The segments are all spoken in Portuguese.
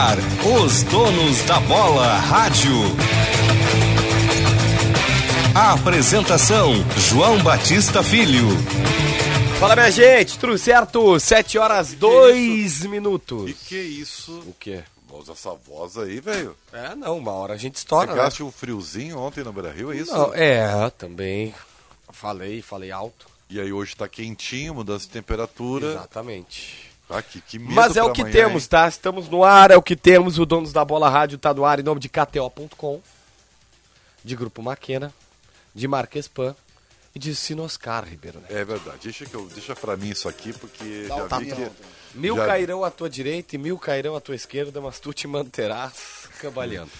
ar, os donos da bola rádio. A apresentação: João Batista Filho. Fala minha gente, tudo certo? 7 horas 2 E minutos. que isso? O quê? Usa essa voz aí, velho. É, não, uma hora a gente estoura, né? Pegaste um friozinho ontem no Beira Rio, é isso? Não, é, também. Falei, falei alto. E aí hoje tá quentinho, mudança de temperatura. Exatamente. Ah, que, Mas é o que amanhã, temos, hein? tá? Estamos no ar, é o que temos. O Donos da Bola Rádio tá no ar em nome de KTO.com, de Grupo Maquena, de Marques Pan e de Sinoscar, Ribeiro Neto. É verdade. Deixa, que eu, deixa pra mim isso aqui, porque Dá já vi tapão. que... Mil Já- cairão à tua direita e mil cairão à tua esquerda, mas tu te manterás cambaleando.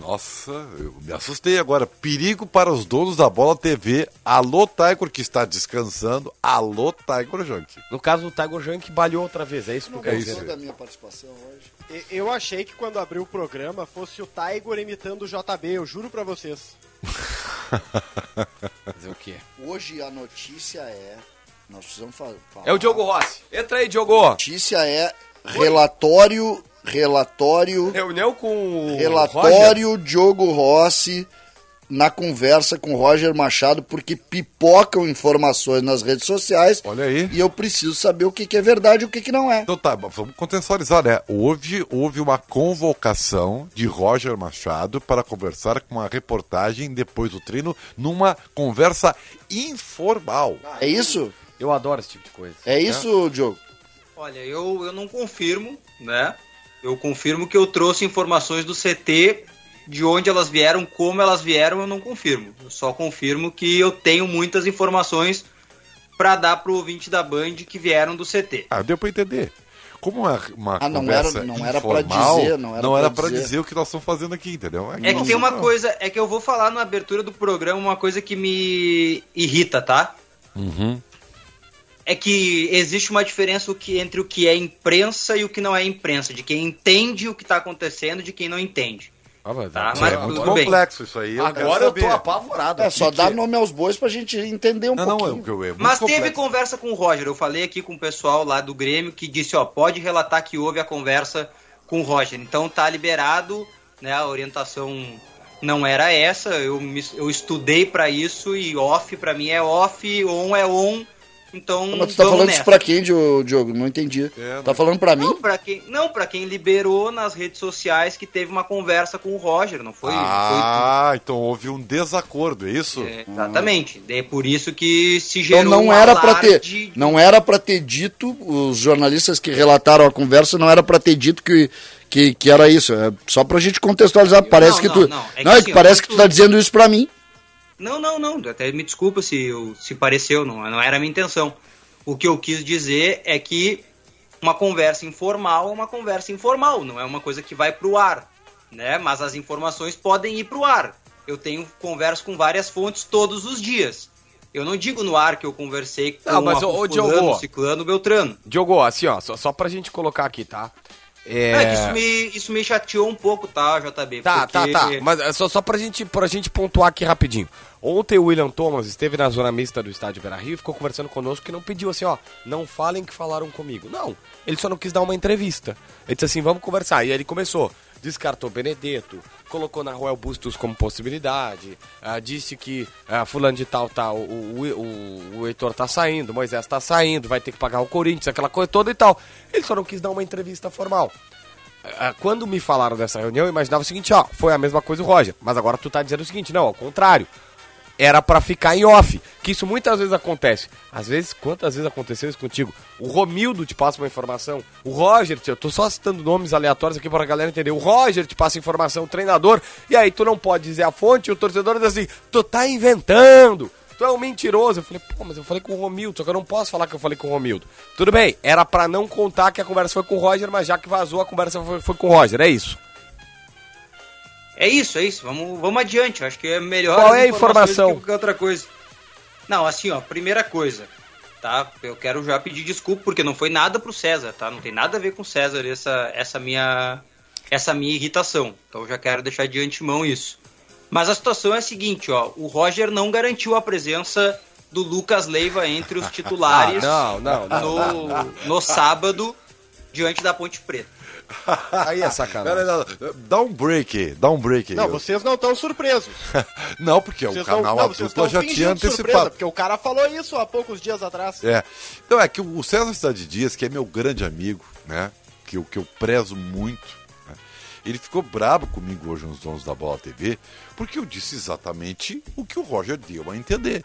Nossa, eu me assustei agora. Perigo para os donos da Bola TV. Alô, Tiger, que está descansando. Alô, Tiger Junk. No caso, o Tiger Junk balhou outra vez, é isso que tu Não quer gostou dizer? da minha participação hoje. E- Eu achei que quando abriu o programa fosse o Tiger imitando o JB, eu juro pra vocês. Fazer o quê? Hoje a notícia é. Nós precisamos fa- falar. É o Diogo Rossi. Entra aí, Diogo. A notícia é relatório. Relatório. Reunião com o Roger. Relatório Diogo Rossi na conversa com Roger Machado, porque pipocam informações nas redes sociais. Olha aí. E eu preciso saber o que, que é verdade e o que, que não é. Então tá, vamos contextualizar, né? Houve, houve uma convocação de Roger Machado para conversar com uma reportagem depois do treino, numa conversa informal. É isso? Eu adoro esse tipo de coisa. É isso, Diogo? Olha, eu, eu não confirmo, né? Eu confirmo que eu trouxe informações do CT, de onde elas vieram, como elas vieram, eu não confirmo. Eu só confirmo que eu tenho muitas informações para dar pro ouvinte da Band que vieram do CT. Ah, deu pra entender. Como uma, uma Ah, não conversa era- não era pra informal, dizer, não era pra pra dizer. dizer o que nós estamos fazendo aqui, entendeu? É que tem uma coisa, é que eu vou falar na abertura do programa uma coisa que me irrita, tá? Uhum. É que existe uma diferença que- entre o que é imprensa e o que não é imprensa, de quem entende o que tá acontecendo e de quem não entende. Ah, mas Tá, é- mas É muito bem. complexo isso aí. Agora quero eu tô apavorado. É só aqui, dar que- nome aos bois pra gente entender um Não, não, pouquinho. é, é muito Mas teve complexo. conversa com o Roger. Eu falei aqui com o pessoal lá do Grêmio que disse, ó, pode relatar que houve a conversa com o Roger. Então tá liberado, né? A orientação não era essa. Eu, me- eu estudei pra isso e off pra mim é off, on é on. Então Mas tu tá falando nessa. isso pra quem, Dio- Diogo? Não entendi. É, tá falando pra mim? Não, pra quem, não, pra quem liberou nas redes sociais que teve uma conversa com o Roger, não foi? Ah, então houve um desacordo, é isso? foi é, exatamente. É por isso que se Então gerou não um era pra ter, de- não era para ter dito, os jornalistas que relataram a conversa não era pra ter dito que, que, que era isso, é só pra gente contextualizar, parece Não, que não, tu, não, é que não, é assim, que parece que tu tá dizendo isso pra mim. Não, não, não. Até me desculpa se, eu, se pareceu, não, não era a minha intenção. O que eu quis dizer é que uma conversa informal é uma conversa informal, não é uma coisa que vai pro ar, né? Mas as informações podem ir pro ar. Eu tenho converso com várias fontes todos os dias. Eu não digo no ar que eu conversei com Não, mas, fulano, Diogo. ciclano, beltrano. Diogo, assim, ó, só, só pra gente colocar aqui, tá? É... É... isso, me, isso me chateou um pouco, tá, JB? Tá, porque- tá, tá. Mas é só, só pra, gente, pra gente pontuar aqui rapidinho. Ontem o William Thomas esteve na zona mista do estádio Beira Rio e ficou conversando conosco que não pediu assim, ó, não falem que falaram comigo. Não, ele só não quis dar uma entrevista. Ele disse assim, vamos conversar. E aí ele começou. Descartou Benedetto, colocou na Royal Bustos como possibilidade, ah, disse que ah, fulano de tal, tal, o, o, o, o Heitor tá saindo, Moisés tá saindo, vai ter que pagar o Corinthians, aquela coisa toda e tal. Ele só não quis dar uma entrevista formal. Ah, Quando me falaram dessa reunião, eu imaginava o seguinte, ó, foi a mesma coisa o Roger. Mas agora tu tá dizendo o seguinte, não, ao contrário. Era pra ficar em off. Que isso muitas vezes acontece. Às vezes, quantas vezes aconteceu isso contigo? O Romildo te passa uma informação. O Roger, eu tô só citando nomes aleatórios aqui pra galera entender. O Roger te passa informação, o treinador. E aí tu não pode dizer a fonte o torcedor diz assim, tu tá inventando. Tu é um mentiroso. Eu falei, pô, mas eu falei com o Romildo, só que eu não posso falar que eu falei com o Romildo. Tudo bem, era pra não contar que a conversa foi com o Roger, mas já que vazou, a conversa foi, foi com o Roger, é isso. É isso, é isso. Vamos, vamos adiante. Eu acho que é melhor. Qual é a informação? do que qualquer outra coisa. Não, assim, ó, primeira coisa, tá? Eu quero já pedir desculpa porque não foi nada pro César, tá? Não tem nada a ver com o César essa, essa minha essa minha irritação. Então eu já quero deixar de antemão isso. Mas a situação é a seguinte, ó, o Roger não garantiu a presença do Lucas Leiva entre os titulares Ah, não, não, não. no, no sábado diante da Ponte Preta. Aí é sacanagem. não, não. Dá um break aí, dá um break aí. Não, Eu- vocês não estão surpresos. Não, porque o Vocês canal não, Adulto já tinha surpresa, antecipado. porque o cara falou isso há poucos dias atrás. É. Então é que o César Cidade Dias, que é meu grande amigo, né? Que eu, que eu prezo muito, né, ele ficou brabo comigo hoje nos Donos da Bola TV, porque eu disse exatamente o que o Roger deu a entender.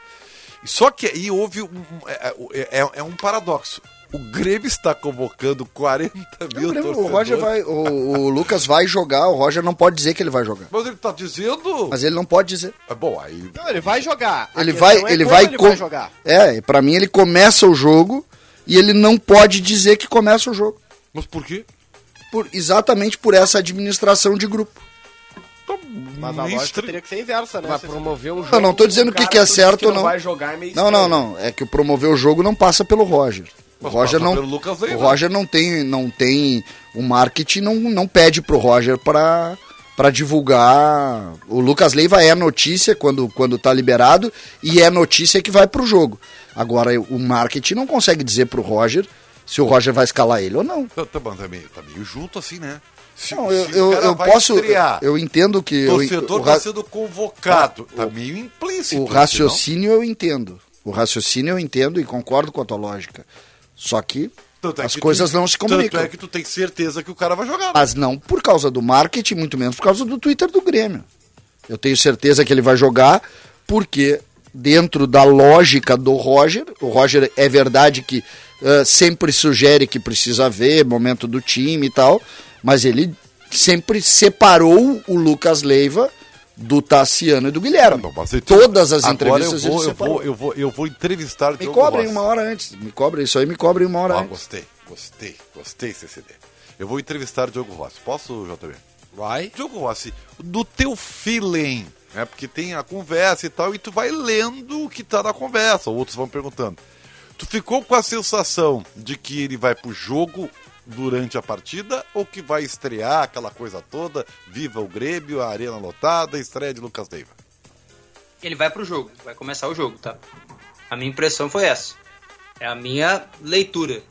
Só que aí houve um. um- É, é- é um paradoxo. O Grêmio está convocando 40 mil O, Grêmio- o torcedores. Roger vai, o, o Lucas vai jogar, o Roger não pode dizer que ele vai jogar. Mas ele está dizendo. Mas ele não pode dizer. É bom, aí. Não, ele vai jogar. Ele vai, é ele vai, ele com- vai jogar. É, pra mim ele começa o jogo e ele não pode dizer que começa o jogo. Mas por quê? Por, exatamente por essa administração de grupo. Tá Mas a lógica teria que ser inversa, né? Vai Vocês- promover um jogo. Eu não tô dizendo o que que é certo ou não. vai jogar é meio Não, não, não. É que o promover o jogo não passa pelo Roger. O Roger não, Lucas o Leiva. Roger não tem, não tem o marketing não, não pede pro Roger para para divulgar. O Lucas Leiva é notícia quando quando tá liberado e é notícia que vai pro jogo. Agora o marketing não consegue dizer pro Roger se o Roger vai escalar ele ou não. Tá, tá, bom, tá, meio, tá meio junto assim, né? Se, Não, eu, eu, eu posso. estrear, Eu entendo que. o eu- torcedor está sendo convocado. tá meio implícito. O isso, raciocínio eu entendo. O raciocínio eu entendo e concordo com a tua lógica. Só que é as que coisas tu- não se comunicam. Tanto é que tu tem certeza que o cara vai jogar. né? Mas não por causa do marketing, muito menos por causa do Twitter do Grêmio. Eu tenho certeza que ele vai jogar porque dentro da lógica do Roger, o Roger é verdade que ah, sempre sugere que precisa ver momento do time e tal, mas ele sempre separou o Lucas Leiva do Tassiano e do Guilherme. Então- Todas as entrevistas eu vou, eu vou, eu vou, eu vou entrevistar Me cobrem uma hora antes. Me cobrem isso aí, me cobrem uma hora Ah, antes. gostei, gostei, gostei, CCD. Eu vou entrevistar Diogo Rossi. Posso, JB? Vai. Diogo Rossi, do teu feeling, né? Porque tem a conversa e tal, e tu vai lendo o que tá na conversa, outros vão perguntando. Tu ficou com a sensação de que ele vai pro jogo durante a partida ou que vai estrear aquela coisa toda, viva o Grêmio, a arena lotada, estreia de Lucas Leiva? Ele vai pro jogo, vai começar o jogo, tá? A minha impressão foi essa. É a minha leitura.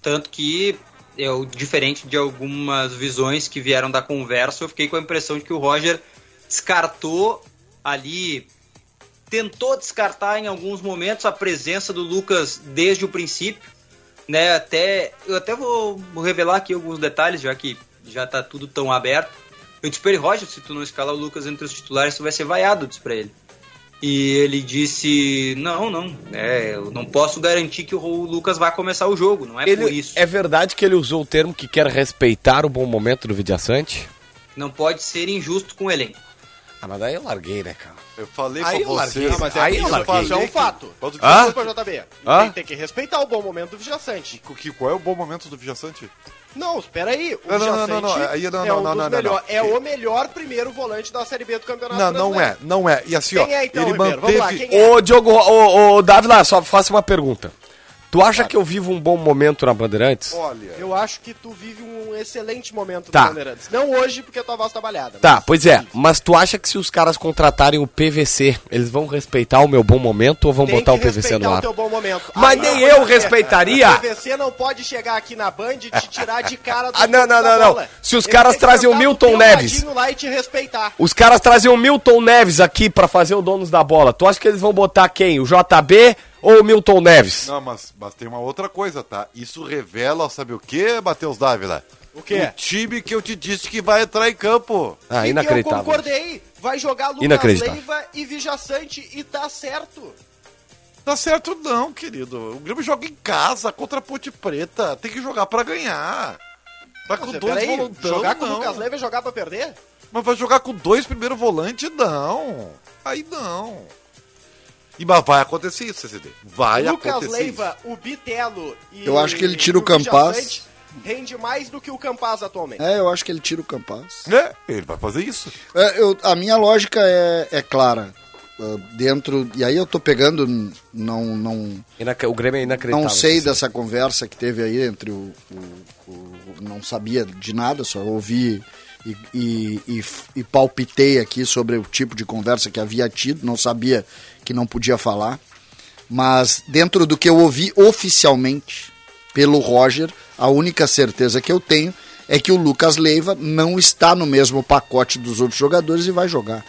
Tanto que eu, diferente de algumas visões que vieram da conversa, eu fiquei com a impressão de que o Roger descartou ali, tentou descartar em alguns momentos a presença do Lucas desde o princípio, né? Até eu até vou, revelar aqui alguns detalhes, já que já tá tudo tão aberto. Eu disse pra ele, Roger, se tu não escalar o Lucas entre os titulares, tu vai ser vaiado, eu disse pra ele. E ele disse: Não, não, é, eu não posso garantir que o Lucas vai começar o jogo, não é por Ele, isso. é verdade que ele usou o termo que quer respeitar o bom momento do Vidiaçante? Não pode ser injusto com o elenco. Ah, mas daí eu larguei, né, cara? Eu falei Aí pra eu larguei, vocês. Ah, mas é, Aí isso, eu larguei. isso é um fato. Pode dizer, Hã? Desculpa, JB. Hã? Tem, tem que respeitar o bom momento do Vijaçante. que, qual é o bom momento do Vijaçante? Não, espera aí. O Não, não, não, não, aí não, é não, um não, não, não, melhor- não. É o melhor primeiro volante da Série B do Campeonato Não, não Brasileiro. é, não é. E assim, ó, Quem é, então, ele Ribeiro? Vamos lá, manteve. quem é? Ô, Diogo, ô, ô, Dávila, só faça uma pergunta. Tu acha que eu vivo um bom momento na Bandeirantes? Olha, Eu acho que tu vive um excelente momento Tá. do Bandeirantes. Não hoje, porque tua voz tá balhada. Tá, pois é, mas tu acha que se os caras contratarem o PVC, eles vão respeitar o meu bom momento ou vão Tem botar o que PVC respeitar no o ar? teu bom momento. Mas Aí, nem eu é, respeitaria. O PVC não pode chegar aqui na Band e te tirar de cara do Ah, não, não, da não, não. Se os Ele caras tem que trazem o sentar Milton teu Neves. ladinho lá e te respeitar. Os caras trazem o Milton Neves aqui pra fazer o donos da bola. Tu acha que eles vão botar quem? O JB ou o Milton Neves? Não, mas, mas tem uma outra coisa, tá? Isso revela, sabe o que, Matheus Dávila? O quê? O time que eu te disse que vai entrar em campo. Ah, E que inacreditável. Eu concordei. Vai jogar Lucas. Leiva e Vijaçante e tá certo. Tá certo não, querido. O Grêmio joga em casa contra a Ponte Preta. Tem que jogar pra ganhar. Tá com Você, dois peraí, volantão, jogar com o não. Lucas Leiva é jogar pra perder? Mas vai jogar com dois primeiro volante? Não. Aí não. E mas vai acontecer isso, CCD. Vai Lucas acontecer Leiva, o Bitelo e Eu acho que ele tira o Campaz. Rende mais do que o Campaz atualmente. É, eu acho que ele tira o Campaz. isso. É, ele vai fazer isso. É, eu- a minha lógica é, é clara. Ah, dentro. E aí eu tô pegando. Não, não, Inac- O Grêmio é inacreditável. não sei dessa conversa que teve aí entre o. o- o- não sabia de nada, só ouvi e, e, e, e palpitei aqui sobre o tipo de conversa que havia tido, não sabia que não podia falar. Mas dentro do que eu ouvi oficialmente pelo Roger, a única certeza que eu tenho é que o Lucas Leiva não está no mesmo pacote dos outros jogadores e vai jogar.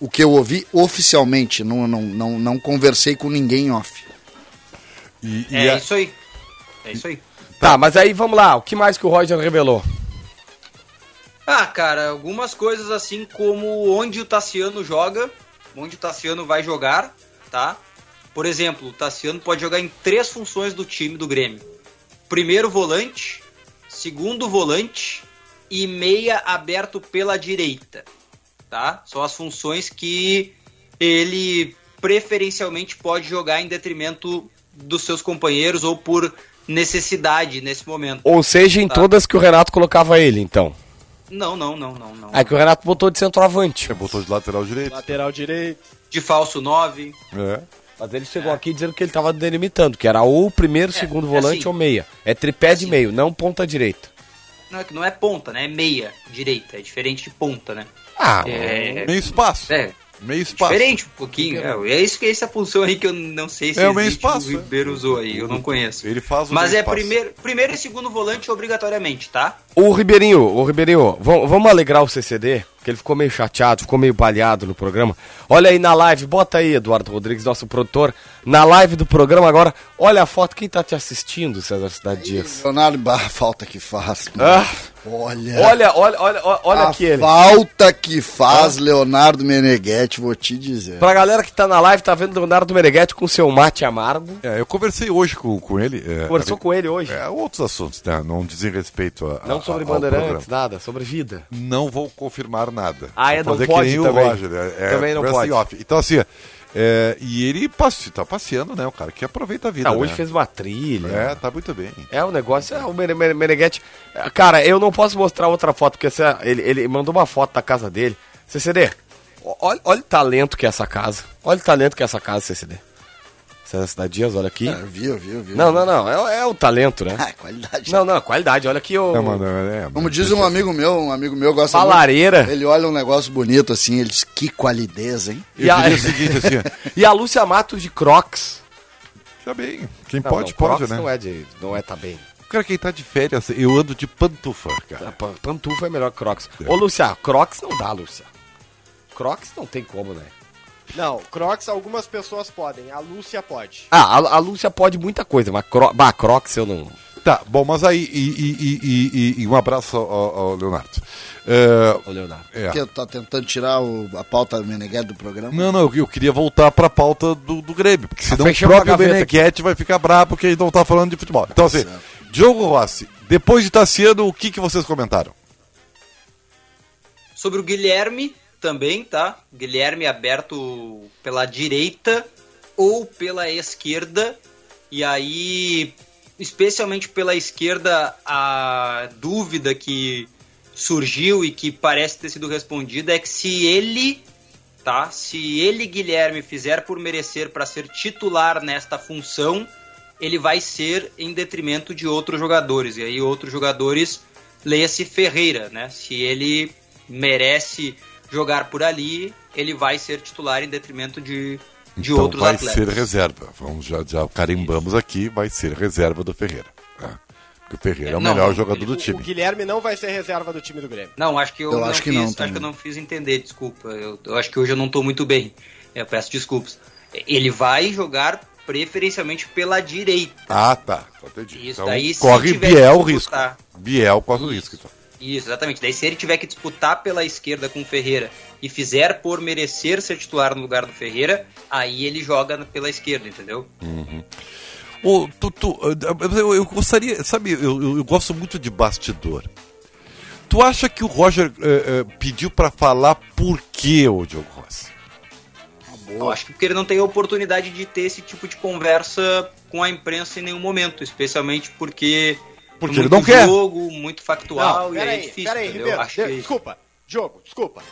O que eu ouvi oficialmente, não, não, não, não conversei com ninguém off. E, e É a- isso aí. É isso aí. Tá, mas aí vamos lá. O que mais que o Roger revelou? Ah, cara, algumas coisas assim como onde o Tassiano joga, onde o Tassiano vai jogar, tá? Por exemplo, o Tassiano pode jogar em três funções do time do Grêmio: primeiro volante, segundo volante e meia aberto pela direita, tá? São as funções que ele preferencialmente pode jogar em detrimento dos seus companheiros ou por necessidade nesse momento. Ou seja, em Tá. todas que o Renato colocava ele, então. Não, não, não, não, não. É que o Renato botou de centroavante. Você botou de lateral direito. Lateral direito. De falso 9. É. Mas ele chegou aqui dizendo que ele tava delimitando, que era ou primeiro, segundo é volante assim. ou meia. É tripé de Assim. meio, não ponta direita. Não é que não é ponta, né? É meia direita. É diferente de ponta, né? Ah, É, Meio espaço. é Meio espaço. diferente um pouquinho. É, é isso que é essa função aí que eu não sei se É o meio espaço, o Ribeiro usou aí, eu não conheço. Ele faz o Mas meio é espaço. primeiro, primeiro e segundo volante obrigatoriamente, tá? O Ribeirinho, o Ribeirinho, vamos, alegrar o CCD, que ele ficou meio chateado, ficou meio baleado no programa. Olha aí na live, bota aí, Eduardo Rodrigues, nosso produtor, na live do programa agora. Olha a foto, quem tá te assistindo, César Cidade Dias? Leonardo, bah, a falta que faz. Ah, Olha. olha, olha, olha, olha, a aqui ele. falta que faz Leonardo Meneghetti, vou te dizer. Pra galera que tá na live, tá vendo Leonardo Meneghetti com seu mate amargo. É, eu conversei hoje com, com ele. É, Conversou com ele hoje. É, outros assuntos, né? Não dizem respeito a. Não a- sobre ao bandeirantes, nada, sobre vida. Não vou confirmar nada. Ah, é, Vou não pode que nem também. o Roger. É, é Também não pode. off. Então, assim, é, e ele passe, tá passeando, né? O cara que aproveita a vida. Ah, hoje né? fez uma trilha. É, tá muito bem. É, o negócio é o Mene- Mene- Meneghetti. Cara, eu não posso mostrar outra foto, porque essa- ele, ele mandou uma foto da casa dele. CCD, olha, olha o talento que é essa casa. Olha o talento que é essa casa, CCD. César Cidade Dias, olha aqui. É, viu, viu, viu. Não, não, não. É, é o talento, né? Ah, qualidade. Não, não, qualidade. Olha aqui o. É, mano, é, Como diz um amigo meu, um amigo meu gosta Uma muito- lareira. Ele olha um negócio bonito assim, ele diz, que qualidez, hein? Eu E a- diria o seguinte, assim, E a Lúcia Matos de Crocs. já bem, quem Não, pode, não, pode, Crocs né? Não é, de, não é tá bem. Cara, quem tá de férias, eu ando de pantufa, cara. A pan- Pantufa é melhor que Crocs. Ô, Lúcia, Crocs não dá, Lúcia. Crocs não tem como, né? Não, Crocs algumas pessoas podem, a Lúcia pode. Ah, a, a Lúcia pode muita coisa, mas Cro... bah, Crocs eu não. Tá, bom, mas aí, e, e- e- e- e um abraço ao, ao Leonardo. É, Ô, Leonardo. é. Que tá tentando tirar o- a pauta do Meneghetti do programa. Não, não, eu, eu queria voltar pra pauta do, do Grêmio, porque senão o próprio Beneguete vai ficar bravo porque ele não tá falando de futebol. Então, assim, Diogo Rossi, depois de Tassiano, o que, que vocês comentaram? Sobre o Guilherme também, tá? Guilherme aberto pela direita ou pela esquerda. E aí, especialmente pela esquerda, a dúvida que surgiu e que parece ter sido respondida é que se ele, tá? Se ele, Guilherme, fizer por merecer para ser titular nesta função, ele vai ser em detrimento de outros jogadores. E aí, outros jogadores, leia-se Ferreira, né? Se ele merece jogar por ali, ele vai ser titular em detrimento de, de então outros vai atletas. ser reserva. Vamos já, já carimbamos aqui, vai ser reserva do Ferreira. tá? Porque o Ferreira é, o Não, melhor não, jogador ele- do O time. Guilherme não vai ser reserva do time do Grêmio. Não, acho que eu, Eu não acho que fiz, não acho que eu não fiz entender, desculpa. Eu, eu acho que hoje eu não tô muito bem. Eu peço desculpas. Ele vai jogar preferencialmente pela direita. Ah, tá. Entendi. Isso, então, daí se corre Biel o risco. Biel corre o risco. Então. Isso, exatamente. Daí se ele tiver que disputar pela esquerda com o Ferreira e fizer por merecer ser titular no lugar do Ferreira, aí ele joga pela esquerda, entendeu? Ô, tu, tu, eu, eu gostaria, sabe, eu, eu, eu gosto muito de bastidor. Tu acha que o Roger eh, eh, pediu pra falar por que o Diogo Rossi? Eu acho que porque ele não tem a oportunidade de ter esse tipo de conversa com a imprensa em nenhum momento, especialmente porque Porque muito ele não quer. jogo, muito factual Não, e aí é peraí, difícil, peraí? Ribeiro, Acho que de- desculpa, Diogo, desculpa.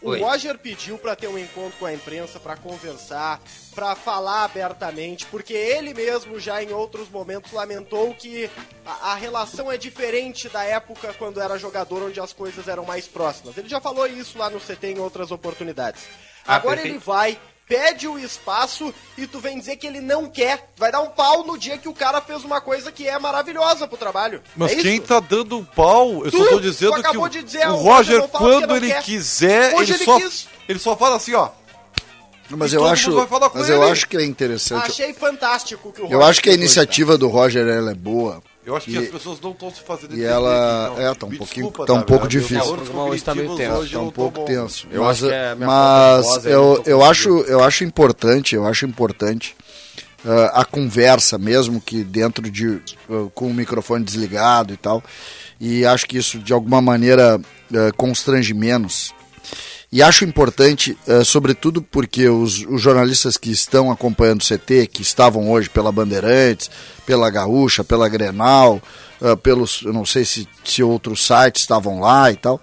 O Oi. Roger pediu pra ter um encontro com a imprensa, pra conversar, pra falar abertamente, porque ele mesmo já em outros momentos lamentou que a, a relação é diferente da época quando era jogador, onde as coisas eram mais próximas. Ele já falou isso lá no CT em outras oportunidades. Ah, Agora perfeito. ele vai pede o espaço e tu vem dizer que ele não quer. Vai dar um pau no dia que o cara fez uma coisa que é maravilhosa pro trabalho. Mas é quem isso? tá dando um pau, eu Tu, só tô dizendo que o, de dizer, o o Roger, quando ele quer. quiser, Hoje ele, ele só, quis. ele só fala assim, ó. Mas E eu acho, mundo vai falar com mas ele. eu acho que é interessante. Achei fantástico que o Eu Roger acho que a tá? iniciativa do Roger ela é boa. Eu acho que E- as pessoas não estão se fazendo e ela- aqui, é, tá um Me pouquinho- desculpa, tá um pouco difícil. valores O programa hoje tá meio tenso, Tá um pouco tenso. Eu mas acho é mas aí, eu, eu, acho, eu acho importante, eu acho importante ah, a conversa, mesmo que dentro de. ah, com o microfone desligado e tal. E acho que isso de alguma maneira ah, constrange menos. E acho importante, eh, sobretudo porque os, os jornalistas que estão acompanhando o CT, que estavam hoje pela Bandeirantes, pela Gaúcha, pela Grenal, eh, pelos, eu não sei se, se outros sites estavam lá e tal,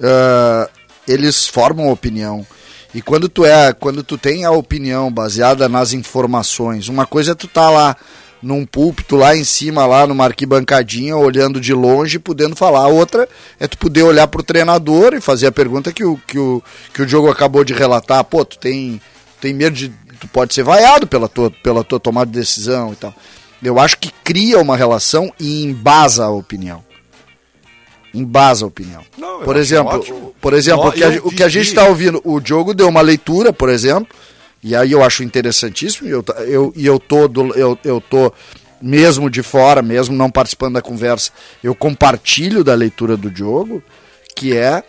eh, eles formam opinião. E quando tu é, quando tu tem a opinião baseada nas informações, uma coisa é tu tá lá num púlpito lá em cima, lá numa arquibancadinha, olhando de longe, podendo falar. A outra é tu poder olhar pro treinador e fazer a pergunta que o, que o, que o Diogo acabou de relatar. Pô, tu tem, tem medo de. Tu pode ser vaiado pela tua, pela tua tomada de decisão e tal. Eu acho que cria uma relação e embasa a opinião. Embasa a opinião. Não, por exemplo, por exemplo, Ó, o que, a, o que a gente está ouvindo, o Diogo deu uma leitura, por exemplo, e aí eu acho interessantíssimo, e eu, eu, eu, tô do- eu, eu tô mesmo de fora, mesmo não participando da conversa, eu compartilho da leitura do Diogo, que é,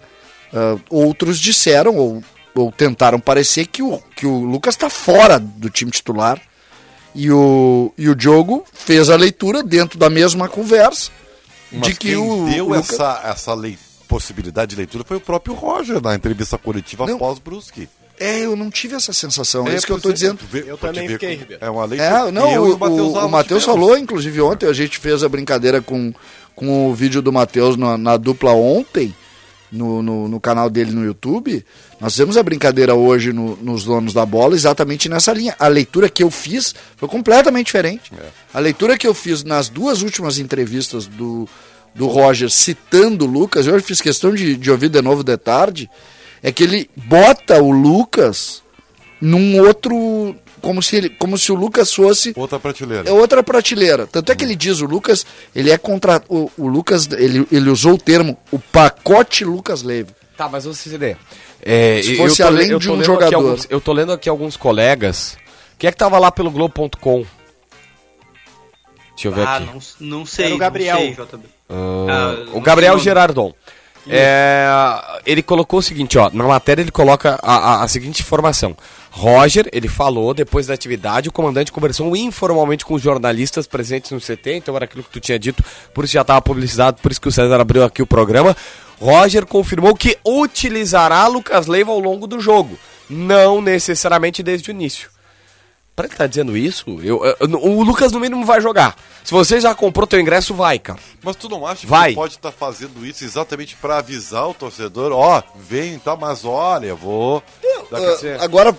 ah, outros disseram, ou, ou tentaram parecer, que o, que o Lucas está fora do time titular, e o, e o Diogo fez a leitura dentro da mesma conversa, Mas de que quem o deu Lucas- essa, essa lei- possibilidade de leitura foi o próprio Roger na entrevista coletiva Não. após Brusque. É, eu não tive essa sensação, é, É, isso que eu tô exemplo, dizendo. vê- Eu também fiquei, Ribeiro. É uma leitura. É, não, eu o, o Matheus falou, inclusive ontem, a gente fez a brincadeira com, com o vídeo do Matheus na, na dupla ontem, no, no, no canal dele no YouTube. Nós fizemos a brincadeira hoje no- nos donos da bola, exatamente nessa linha. A leitura que eu fiz foi completamente diferente. É. A leitura que eu fiz nas duas últimas entrevistas do, do Roger citando o Lucas, eu hoje fiz questão de, de ouvir de novo de tarde, é que ele bota o Lucas num outro. Como se, ele, como se o Lucas fosse Outra prateleira. é outra prateleira. Tanto é que ele diz, o Lucas, ele é contra. O, o Lucas, ele, ele usou o termo, o pacote Lucas Leiva. Tá, mas você lê. É, Se eu fosse tô além le- de um lendo jogador. aqui alguns- eu tô lendo aqui alguns colegas. Quem é que tava lá pelo Globo.com? Deixa eu ver Ah, aqui. não, não sei. Era o Gabriel. Sei. Ah, Ah, o Gabriel. Gerardon. É, ele colocou o seguinte, ó, na matéria ele coloca a, a- a seguinte informação. Roger, ele falou, depois da atividade, o comandante conversou informalmente com os jornalistas presentes no CT, então era aquilo que tu tinha dito, por isso já estava publicizado, por isso que o César abriu aqui o programa. Roger confirmou que utilizará Lucas Leiva ao longo do jogo, não necessariamente desde o início. Pra ele tá dizendo isso, eu, eu- o Lucas no mínimo vai jogar. Se você já comprou teu ingresso, vai, cara. Mas tu não acha que Vai. ele pode estar fazendo isso exatamente para avisar o torcedor? Ó, vem, tá, mas olha, vou. Daqui Ah, agora,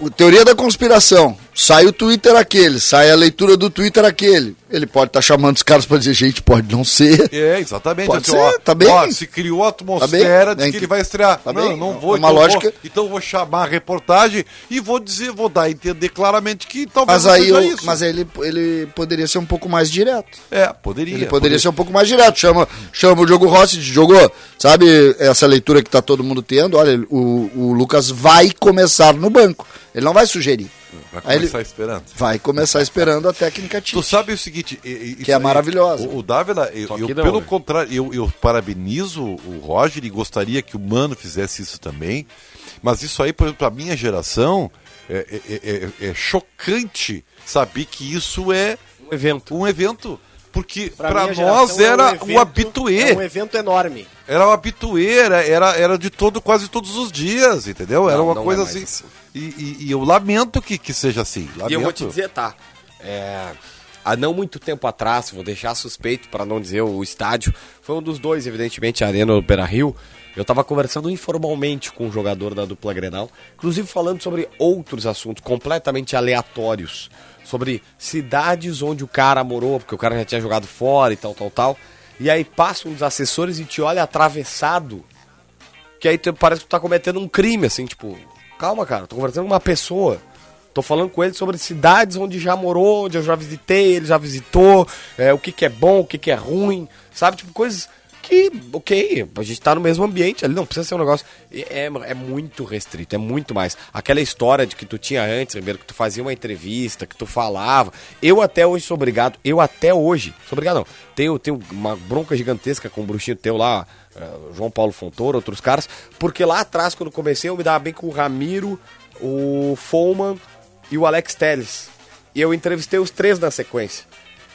uh, teoria da conspiração. Sai o Twitter aquele, sai a leitura do Twitter aquele. Ele pode estar chamando os caras pra dizer, gente, pode não ser. É, exatamente. Pode assim, ser, ó, tá bem. Ó, se criou a atmosfera Tá de bem. que ele vai estrear. Tá não, bem. não vou. É uma então lógica- Vou, então vou chamar a reportagem e vou dizer, vou dar a entender claramente que talvez Mas aí, seja eu- isso. mas aí ele, ele poderia ser um pouco mais direto. É, poderia. Ele poderia ser um pouco mais direto. Chama, chama o Diogo Rossi de Diogo, sabe essa leitura que tá todo mundo tendo? Olha, o, o Lucas vai começar no banco. Ele não vai sugerir. Vai começar esperando. vai começar esperando a técnica Tu típica. sabe o seguinte, e- e- Que é maravilhosa. O, o Dávila, eu, eu, não, pelo né? contrário, eu, eu parabenizo o Roger e gostaria que o Mano fizesse isso também. Mas isso aí, por exemplo, pra minha geração, é, é- é- é chocante saber que isso é Um evento. um evento. Porque minha nós geração, é um era evento- o habituê. É um evento enorme. Era o habituê, era, era, de todo, quase todos os dias, entendeu? Era Não, uma não coisa é assim. assim. E, e- e eu lamento que, que seja assim. Lamento. E eu vou te dizer, tá. é, há não muito tempo atrás, vou deixar suspeito para não dizer o estádio, foi um dos dois, evidentemente, a Arena do Beira Rio. Eu tava conversando informalmente com um jogador da dupla Grenal, inclusive falando sobre outros assuntos completamente aleatórios. Sobre cidades onde o cara morou, porque o cara já tinha jogado fora e tal, tal, tal. E aí passa um dos assessores e te olha atravessado. Que aí tu- parece que tu tá cometendo um crime, assim, tipo. Calma, cara, tô conversando com uma pessoa. Tô falando com ele sobre cidades onde já morou, onde eu já visitei, ele já visitou, é, o que, que é bom, o que, que é ruim, sabe? Tipo, coisas que, ok, a gente tá no mesmo ambiente ali, não precisa ser um negócio. É, é muito restrito, é muito mais. Aquela história de que tu tinha antes, primeiro, que tu fazia uma entrevista, que tu falava. Eu até hoje sou obrigado, eu até hoje, sou obrigado não, tenho, tenho uma bronca gigantesca com o bruxinho teu lá, uh, João Paulo Fontoura, outros caras, porque lá atrás, quando comecei, eu me dava bem com o Ramiro, o Foman e o Alex Telles. E eu entrevistei os três na sequência.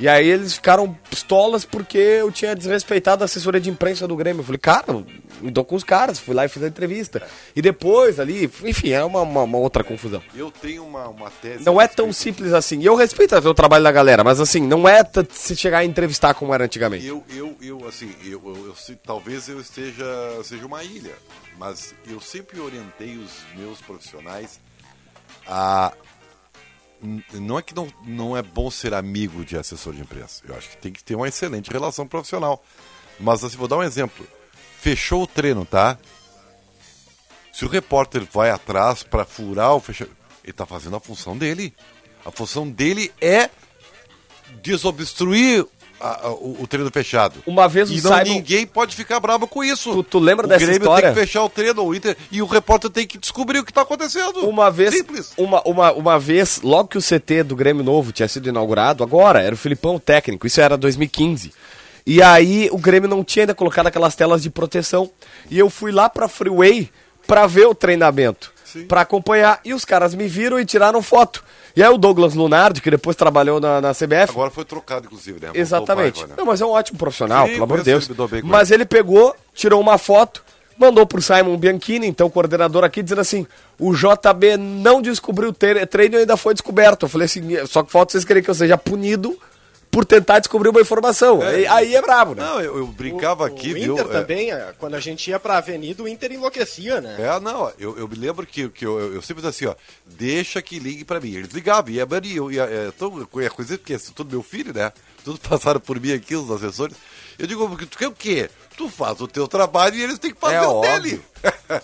E aí eles ficaram pistolas porque eu tinha desrespeitado a assessoria de imprensa do Grêmio. Eu falei, cara, me dou com os caras, fui lá e fiz a entrevista. E depois ali, enfim, é uma, uma, uma outra confusão. Eu tenho uma, uma tese. Não é tão simples assim. E eu respeito o trabalho da galera, mas assim, não é se chegar a entrevistar como era antigamente. Eu, eu, eu assim, eu, eu, eu, talvez eu esteja seja uma ilha, mas eu sempre orientei os meus profissionais a não é que não, não é bom ser amigo de assessor de imprensa. Eu acho que tem que ter uma excelente relação profissional. Mas assim, vou dar um exemplo. Fechou o treino, tá? Se o repórter vai atrás para furar o fechamento, ele tá fazendo a função dele. A função dele é desobstruir a, a, o, o, treino fechado. Uma vez o e não, Simon... ninguém pode ficar bravo com isso. Tu, tu lembra o dessa Grêmio história? tem que fechar o treino, o Inter, e o repórter tem que descobrir o que está acontecendo. Uma vez, Simples. Uma, uma, uma vez, logo que o CT do Grêmio Novo tinha sido inaugurado, agora, era o Filipão técnico, isso era 2015. E aí o Grêmio não tinha ainda colocado aquelas telas de proteção. E eu fui lá pra Freeway pra ver o treinamento, para acompanhar. E os caras me viram e tiraram foto. E aí o Douglas Lunardi, que depois trabalhou na, na CBF. Agora foi trocado, inclusive, né? Exatamente. né? Não, mas é um ótimo profissional, Sim, pelo amor de Deus. ele, Mas ele pegou, tirou uma foto, mandou pro Simon Bianchini, então coordenador aqui, dizendo assim: o JB não descobriu o tre- treino e ainda foi descoberto. Eu falei assim: só que falta vocês querem que eu seja punido por tentar descobrir uma informação. Aí, aí é bravo, né? Não, eu, eu brincava o, aqui, o viu? Inter É, também, é, quando a gente ia pra avenida, o Inter enlouquecia, né? É, não, eu, eu me lembro que, que eu, eu, eu sempre assim, ó, deixa que ligue pra mim. Eles ligavam, e a Mani, eu, ia, é, tão, é coisa porque é tudo meu filho, né? Tudo passaram por mim aqui, os assessores. Eu digo, tu quer o quê? Tu faz o teu trabalho e eles têm que fazer É o óbvio. dele.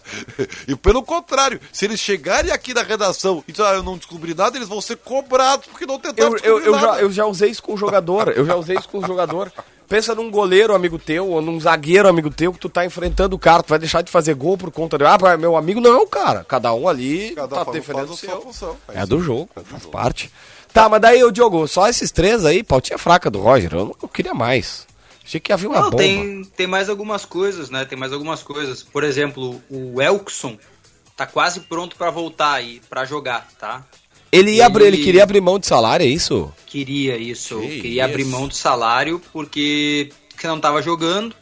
e pelo contrário, se eles chegarem aqui na redação e disserem, ah, eu não descobri nada, eles vão ser cobrados porque não tentaram Eu, eu, descobrir eu, nada. já, eu já usei isso com o jogador. Eu já usei isso com o jogador. Pensa num goleiro amigo teu, ou num zagueiro amigo teu, que tu tá enfrentando o cara, tu vai deixar de fazer gol por conta de. Ah, meu amigo não, cara. Cada um ali Cada tá defendendo faz o seu. função. É isso do jogo, É do faz jogo. parte. Tá, mas daí, ô Diogo, só esses três aí, pautinha fraca do Roger. Eu, não, eu queria mais. Achei que havia uma Não, bomba. tem, tem mais algumas coisas, né? Tem mais algumas coisas. Por exemplo, o Elkson tá quase pronto pra voltar aí, pra jogar, tá? Ele, ia abrir, ele queria abrir mão de salário, é isso? Queria isso, Que queria abrir isso. mão do salário porque que não tava jogando,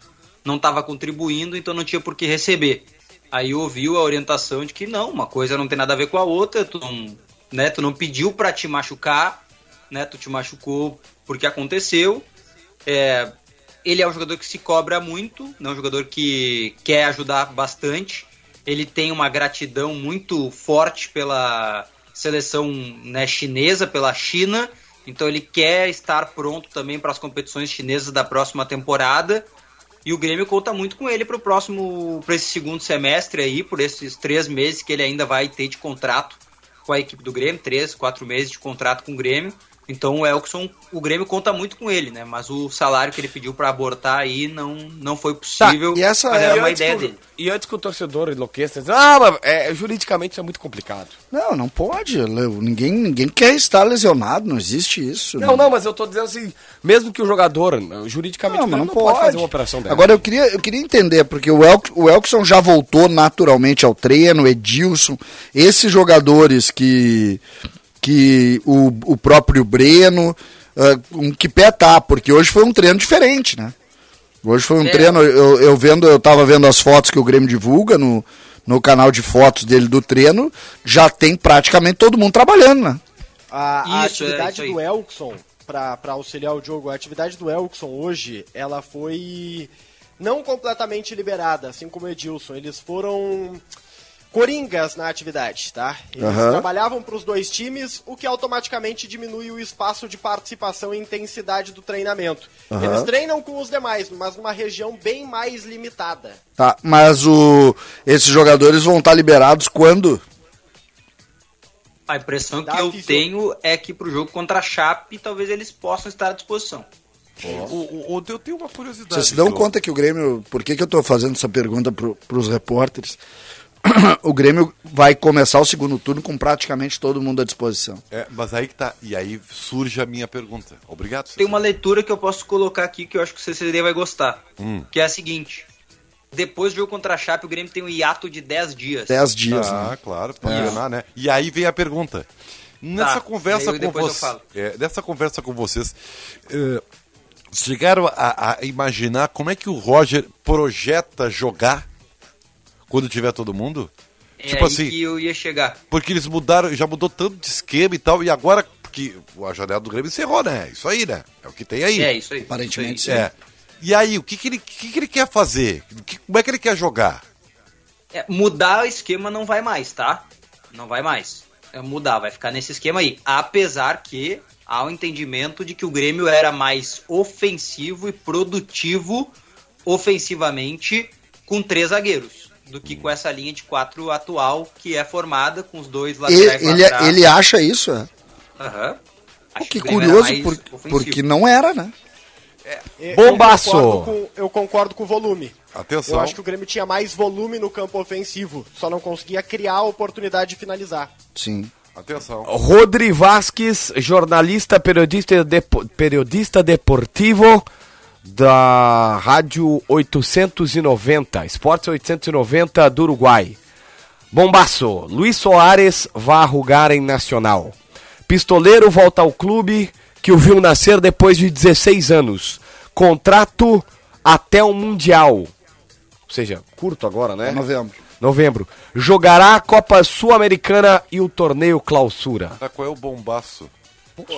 não tava contribuindo, então não tinha por que receber. Aí ouviu a orientação de que não, uma coisa não tem nada a ver com a outra, tu não, né, tu não pediu pra te machucar, né, tu te machucou porque aconteceu. É, ele é um jogador que se cobra muito, é um jogador que quer ajudar bastante. Ele tem uma gratidão muito forte pela seleção né, chinesa, pela China. Então ele quer estar pronto também para as competições chinesas da próxima temporada. E o Grêmio conta muito com ele para o próximo, para esse segundo semestre aí, por esses três meses que ele ainda vai ter de contrato com a equipe do Grêmio, três, quatro meses de contrato com o Grêmio. Então o Elkson, o Grêmio conta muito com ele, né? Mas o salário que ele pediu para abortar aí não, não foi possível. Tá, e essa mas é- era uma ideia que dele. E antes que o torcedor enlouqueça, diz, ah, mas é, juridicamente isso é muito complicado. Não, não pode. Le- Ninguém, ninguém quer estar lesionado, não existe isso. Não, não, mas eu tô dizendo assim, mesmo que o jogador, juridicamente, Não, não, não pode. pode fazer uma operação dessa. Agora eu queria, eu queria entender, porque o, El, o Elkson já voltou naturalmente ao treino, Edilson, esses jogadores que, que o, o próprio Breno, ah, um que pé tá, porque hoje foi um treino diferente, né? Hoje foi um É. treino, eu, eu vendo, eu tava vendo as fotos que o Grêmio divulga no, no canal de fotos dele do treino, já tem praticamente todo mundo trabalhando, né? A, a Isso, é, atividade isso aí. do Elkson, pra pra auxiliar o jogo, a atividade do Elkson hoje, ela foi não completamente liberada, assim como o Edilson. Eles foram coringas na atividade, tá? Eles Aham. trabalhavam para os dois times, o que automaticamente diminui o espaço de participação e intensidade do treinamento. Aham. Eles treinam com os demais, mas numa região bem mais limitada. Tá, mas o, esses jogadores vão estar liberados quando? A impressão Dá que eu tenho é que pro jogo contra a Chape, talvez eles possam estar à disposição. O, o, o- eu tenho uma curiosidade. Vocês se dão João. conta que o Grêmio. Por que, que eu estou fazendo essa pergunta para os repórteres? o Grêmio vai começar o segundo turno com praticamente todo mundo à disposição. É, mas aí que tá. E aí surge a minha pergunta. Obrigado. Tem uma leitura que eu posso colocar aqui que eu acho que o CCD vai gostar. Que é a seguinte. Depois do jogo contra a Chape, o Grêmio tem um hiato de 10 dias. Dez dias, Ah, né? claro, pra É. treinar, né? E aí vem a pergunta. Nessa Tá, conversa com vocês. É, nessa conversa com vocês. eh, chegaram a, a imaginar como é que o Roger projeta jogar quando tiver todo mundo? É tipo aí assim, que eu ia chegar. porque eles mudaram, já mudou tanto de esquema e tal, e agora que a janela do Grêmio encerrou, né? Isso aí, né? É o que tem aí. É isso aí. Aparentemente, isso aí. É. E aí, o que, que, ele, o que, que ele quer fazer? Que- como é que ele quer jogar? É, mudar o esquema não vai mais, tá? Não vai mais. É mudar, vai ficar nesse esquema aí. Apesar que há o entendimento de que o Grêmio era mais ofensivo e produtivo ofensivamente com três zagueiros do que com essa linha de quatro atual que é formada com os dois Ele, laterais ele, atrás. ele acha isso, é? Aham. Acho Que era curioso, por- porque não era, né? Eu Bombaço! concordo com- Eu concordo com o volume. Atenção. Eu acho que o Grêmio tinha mais volume no campo ofensivo, só não conseguia criar a oportunidade de finalizar. Sim. Atenção. Rodri Vasques, jornalista, periodista, depo- periodista deportivo da Rádio 890, Esportes 890 do Uruguai. Bombaço, Luiz Soares vai arrugar em Nacional. Pistoleiro volta ao clube que o viu nascer depois de 16 anos. Contrato até o Mundial. Ou seja, curto agora, né? É novembro. Novembro. Jogará a Copa Sul-Americana e o torneio clausura. Sabe qual é o bombaço?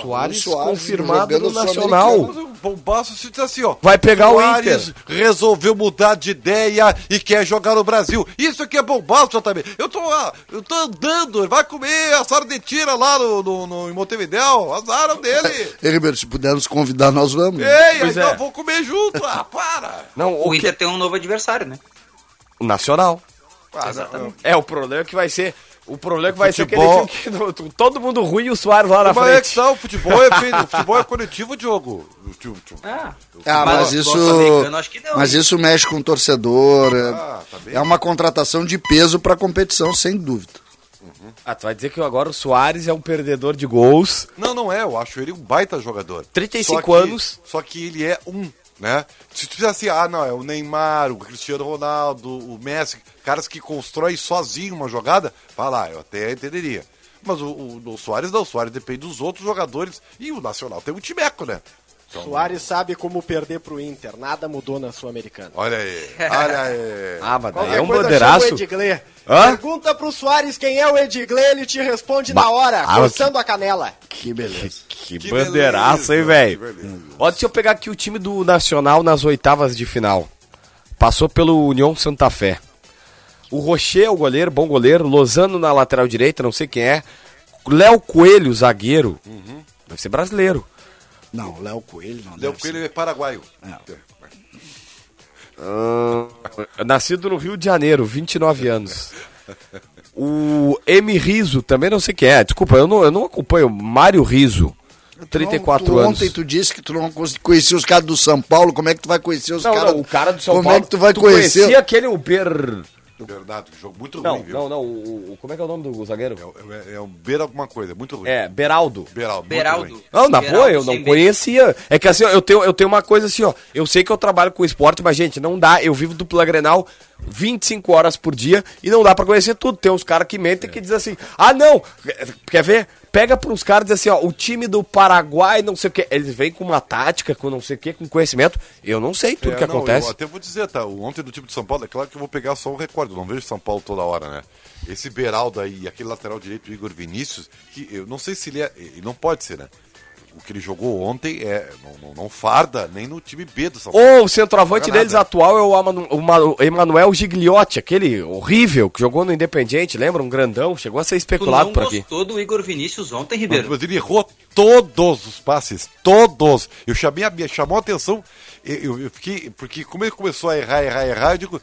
Soares, Soares confirmado no Nacional. O bombaço se diz assim, ó. Vai pegar o Soares Inter. resolveu mudar de ideia e quer jogar no Brasil. Isso aqui é bombaço também. Eu tô, ah, eu tô andando, vai comer assado de tira lá no, no, no, em Montevidéu. Azaram dele. Ei, Ribeiro, se puder nos convidar, nós vamos. Ei, Pois então é. vou comer junto. Ah, para. Não, O o, que... Inter tem um novo adversário, né? o Nacional. Ah, Exatamente. É, o problema é que vai ser. O problema é que vai Futebol- ser aquele time que todo mundo ruim e o Soares lá na Como é que frente. tá? O futebol é feito, o futebol é coletivo, Diogo. Ah, Ah, Mas mas isso. não, Mas hein? isso mexe com o torcedor. é- Ah, tá bem. É uma contratação de peso para competição, sem dúvida. Ah, tu vai dizer que agora o Soares é um perdedor de gols. Não, não é. Eu acho ele um baita jogador. 35 Só que- anos. Só que ele é um, né? Se tu fizer assim, ah, não, é o Neymar, o Cristiano Ronaldo, o Messi, caras que constroem sozinho uma jogada, vai lá, eu até entenderia. Mas o, o, o Soares não, o Soares depende dos outros jogadores. E o Nacional tem um timeco, né? Então, Soares sabe como perder pro Inter, nada mudou na Sul-Americana. Olha aí, olha aí. Ah, mas daí é um bandeiraço. Pergunta pro Soares quem é o Edgley, ele te responde Ba- na hora, Ah, coçando a canela. Que beleza. Que, Que bandeiraço, hein, velho? que. Ó, deixa eu pegar aqui o time do Nacional nas oitavas de final. Passou pelo União Santa Fé. O Rocher é o goleiro, bom goleiro. Lozano na lateral direita, não sei quem é. Léo Coelho, zagueiro. Deve ser brasileiro. Não, Léo Coelho não. Léo Coelho é paraguaio. Ah, nascido no Rio de Janeiro, 29 anos. O M. Riso, também não sei quem é. Desculpa, eu não, eu não acompanho. Mário Riso, ser. 34 tu, anos. Ontem tu disse que tu não conhecia os caras do São Paulo. Como é que tu vai conhecer os Não, caras? não, o cara do São Como Paulo. é que tu vai tu conhecer? conhecia aquele Uber. Bernardo, jogo muito Não, ruim, viu? não, não. O, o- como é que é o nome do zagueiro? É, é um beira alguma coisa, muito ruim. É, Beraldo. Beraldo. muito Beraldo. ruim. Não, na Beraldo boa, eu não conhecia. É que assim, ó, eu tenho, eu tenho uma coisa assim, ó. Eu sei que eu trabalho com esporte, mas, gente, não dá. Eu vivo dupla Grenal 25 horas por dia e não dá pra conhecer tudo. Tem uns caras que mentem que dizem assim: ah, não, quer ver? Pega pros caras e diz assim, ó, o time do Paraguai, não sei o quê. Eles vêm com uma tática, com não sei o quê, com conhecimento. Eu não sei tudo É, que não, acontece. Eu até vou dizer, tá? Ontem do time de São Paulo, é claro que eu vou pegar só um recorde, eu não vejo São Paulo toda hora, né? Esse Beraldo aí, aquele lateral direito, Igor Vinícius, que eu não sei se ele é. Ele não pode ser, né? O que ele jogou ontem é. Não, não, não farda nem no time B do São Paulo. Ou o centroavante deles nada. atual é o, Amanu- o o Emanuel Gigliotti, aquele horrível que jogou no Independiente, lembra? Um grandão, chegou a ser especulado por aqui. gostou do Igor Vinícius ontem, Ribeiro? Mas ele errou todos os passes, todos. Eu chamei a minha, chamou a atenção, eu, eu- eu fiquei, porque como ele começou a errar, errar, errar, eu digo,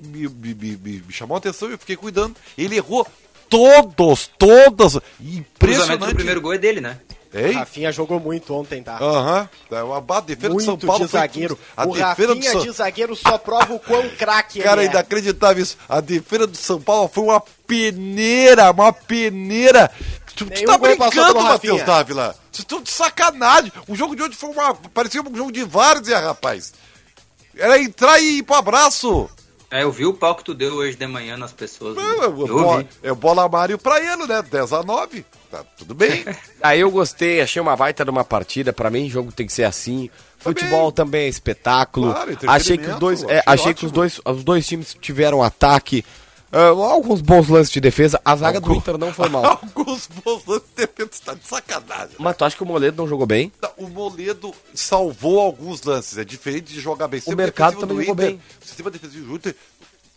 me, me- me- me- me chamou a atenção e eu fiquei cuidando. Ele errou todos, todas. O cruzamento do Impressionante. primeiro gol é dele, né? Hein? Rafinha jogou muito ontem, tá? Aham. É, A defesa do São muito Paulo de foi- zagueiro. A o defesa do Rafinha São de zagueiro só prova o quão craque Cara, é ele é. inacreditável isso. A defesa do São Paulo foi uma peneira, uma peneira. Tu, tu tá brincando, Matheus. Dávila. Vocês estão de sacanagem. O jogo de hoje foi uma. Parecia um jogo de várzea, rapaz. Era entrar e ir pro abraço. É, eu vi o pau que tu deu hoje de manhã nas pessoas. né? É, é, Eu vi. é bola Mário pra ele, né? 10 a 9. Tá tudo bem. Aí eu gostei, achei uma baita de uma partida. Pra mim, jogo tem que ser assim. Futebol também é espetáculo. Claro, achei que os dois, é, achei achei que os ótimo. dois, os dois times tiveram ataque. ah, alguns bons lances de defesa. A zaga do Inter não foi mal. Alguns bons lances de defesa está de sacanagem. Mas tu acha que o Moledo não jogou bem? Não, O Moledo salvou alguns lances. É diferente de jogar bem. mercado defensivo também do jogou Inter- bem. O sistema defensivo do Inter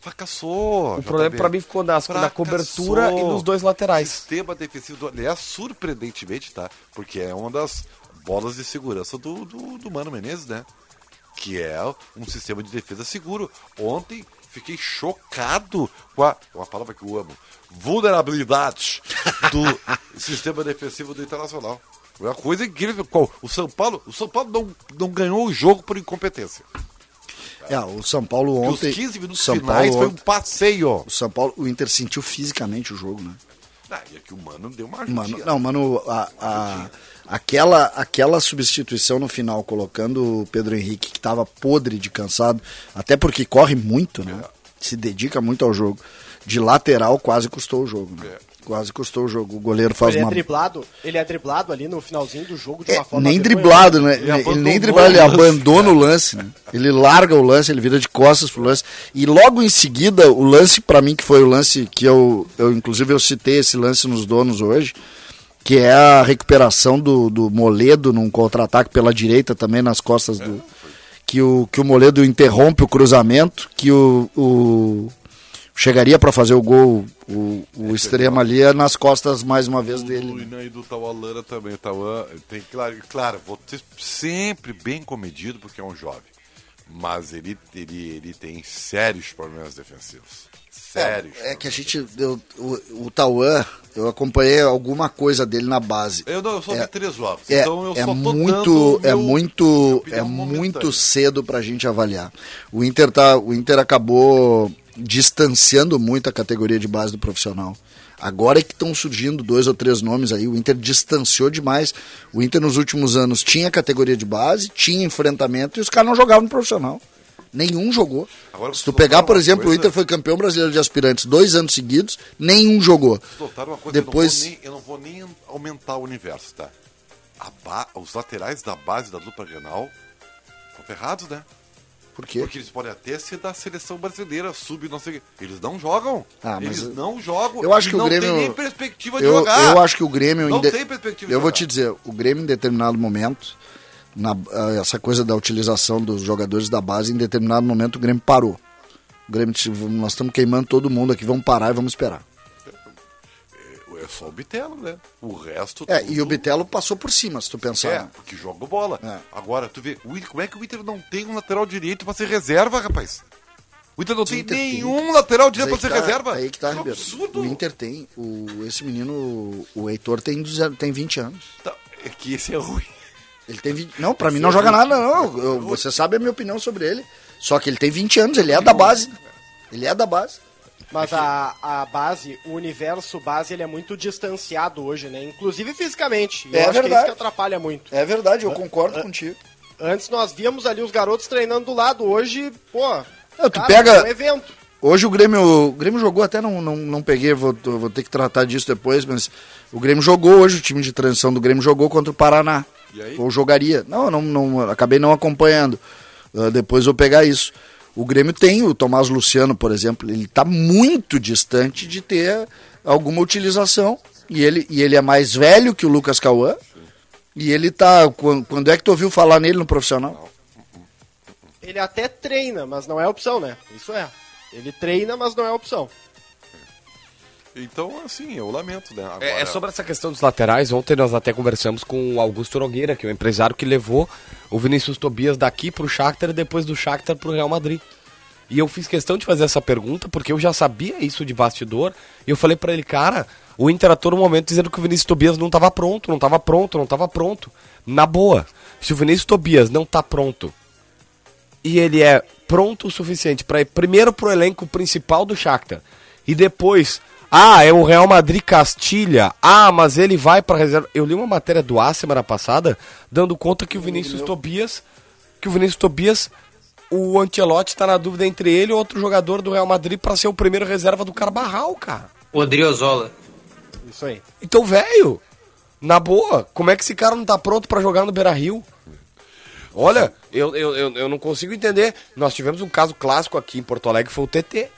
fracassou. O problema pra mim ficou nas, na cobertura e nos dois laterais. sistema defensivo do aliás, surpreendentemente, tá? Porque é uma das bolas de segurança do, do, do Mano Menezes, né? Que é um sistema de defesa seguro. Ontem fiquei chocado com a. Uma palavra que eu amo. Vulnerabilidade do sistema defensivo do Internacional. É uma coisa incrível. O São Paulo, o São Paulo não, não ganhou o jogo por incompetência. É, o São Paulo ontem. os 15 minutos São finais Paulo foi um passeio. O São Paulo, o Inter sentiu fisicamente o jogo, né? Ah, e aqui o Mano deu uma Mano, ajudinha. não, mano, a, a- aquela, aquela substituição no final, colocando o Pedro Henrique, que tava podre de cansado, até porque corre muito, né? Se dedica muito ao jogo. De lateral, quase custou o jogo, né? Quase custou o jogo. O goleiro faz Ele é uma. driblado, ele é driblado ali no finalzinho do jogo de É, uma forma nem driblado, né? Ele Ele, abandonou nem driblado, ele lance, abandona o lance, né? Ele larga o lance, ele vira de costas pro lance. E logo em seguida, o lance, pra mim, que foi o lance que eu, eu inclusive, eu citei esse lance nos donos hoje, que é a recuperação do, do Moledo num contra-ataque pela direita também nas costas do. Que o, que o Moledo interrompe o cruzamento, que o. o chegaria pra fazer o gol, o, o extremo ali, é nas costas mais uma vez dele. do né? Inan e do Tauan Lana também. O Tauan tem, claro, claro, vou ter sempre bem comedido porque é um jovem. Mas ele, ele, ele tem sérios problemas defensivos. Sérios. É, é que a gente. eu- o, o Tauan, eu acompanhei alguma coisa dele na base. Eu não, eu só É- vi três jogos. É, então eu é só tô muito, dando é meu- muito, é muito momentânea. cedo pra gente avaliar. O Inter tá, o Inter acabou distanciando muito a categoria de base do profissional. Agora é que estão surgindo dois ou três nomes aí, o Inter distanciou demais. O Inter nos últimos anos tinha categoria de base, tinha enfrentamento e os caras não jogavam no profissional. Nenhum jogou. Agora, Se tu pegar, por exemplo, o coisa? Inter foi campeão brasileiro de aspirantes dois anos seguidos, nenhum jogou. Coisa, Depois- eu, não vou nem, eu não vou nem aumentar o universo, tá? A ba- Os laterais da base da dupla Grenal estão ferrados, né? Por quê? Porque eles podem até ser da seleção brasileira, sub, não sei. Eles não jogam. Ah, eles eu- não jogam. eu acho que o não Grêmio- tem nem perspectiva de Eu, jogar. eu acho que o Grêmio. Não de- tem perspectiva de Eu vou jogar. te dizer, o Grêmio em determinado momento, na, ah, essa coisa da utilização dos jogadores da base, em determinado momento o Grêmio parou. O Grêmio disse, nós estamos queimando todo mundo aqui, vamos parar e vamos esperar. É só o Bitelo, né? O resto. É, tudo- e o Bitelo passou por cima, se tu pensar. É, porque joga bola. É. Agora, tu vê, o Inter- como é que o Inter não tem um lateral direito pra ser reserva, rapaz? O Inter não tem Inter tem. nenhum lateral direito pra ser tá- reserva. Aí que tá, é um Ribeiro. absurdo. O Inter tem, o, esse menino, o Heitor tem, tem 20 anos. Tá, É que esse é ruim. Ele tem 20... Não, pra mim não joga nada, não. Eu- você sabe a minha opinião sobre ele. Só que ele tem 20 anos, ele é da base. Ele é da base. Mas a, a base, o universo base, ele é muito distanciado hoje, né? Inclusive fisicamente. E É eu acho que é verdade. isso que atrapalha muito. É verdade, eu concordo contigo. Antes nós víamos ali os garotos treinando do lado, hoje, pô. Não, tu cara, pega- é um evento. Hoje o Grêmio, o Grêmio jogou, até não, não, não peguei, vou, vou ter que tratar disso depois, mas o Grêmio jogou hoje, o time de transição do Grêmio jogou contra o Paraná. E aí? Ou jogaria. Não, não, não acabei não acompanhando. Ah, depois vou pegar isso. O Grêmio tem o Tomás Luciano, por exemplo, ele está muito distante de ter alguma utilização. E ele, e ele é mais velho que o Lucas Cauã. E ele tá. Quando, quando é que tu ouviu falar nele no profissional? Ele até treina, mas não é opção, né? Isso é. Ele treina, mas não é opção. Então, assim, eu lamento, né? Agora, É, é sobre essa questão dos laterais. Ontem nós até conversamos com o Augusto Nogueira, que é o empresário que levou o Vinícius Tobias daqui pro Shakhtar e depois do Shakhtar pro Real Madrid. E eu fiz questão de fazer essa pergunta porque eu já sabia isso de bastidor. E eu falei pra ele, cara, o Inter a todo momento dizendo que o Vinícius Tobias não tava pronto, não tava pronto, não tava pronto. Na boa, se o Vinícius Tobias não tá pronto e ele é pronto o suficiente para ir primeiro pro elenco principal do Shakhtar e depois, ah, é o Real Madrid Castilha. Ah, mas ele vai para reserva. Eu li uma matéria do A semana passada dando conta que o Vinícius Tobias, que o Vinícius Tobias, o Ancelotti tá na dúvida entre ele e outro jogador do Real Madrid para ser o primeiro reserva do Carbarral, cara. Odriozola. Isso aí. Então, velho, na boa, como é que esse cara não tá pronto pra jogar no Beira Rio? Olha, eu, eu, eu, eu não consigo entender. Nós tivemos um caso clássico aqui em Porto Alegre, foi o TT.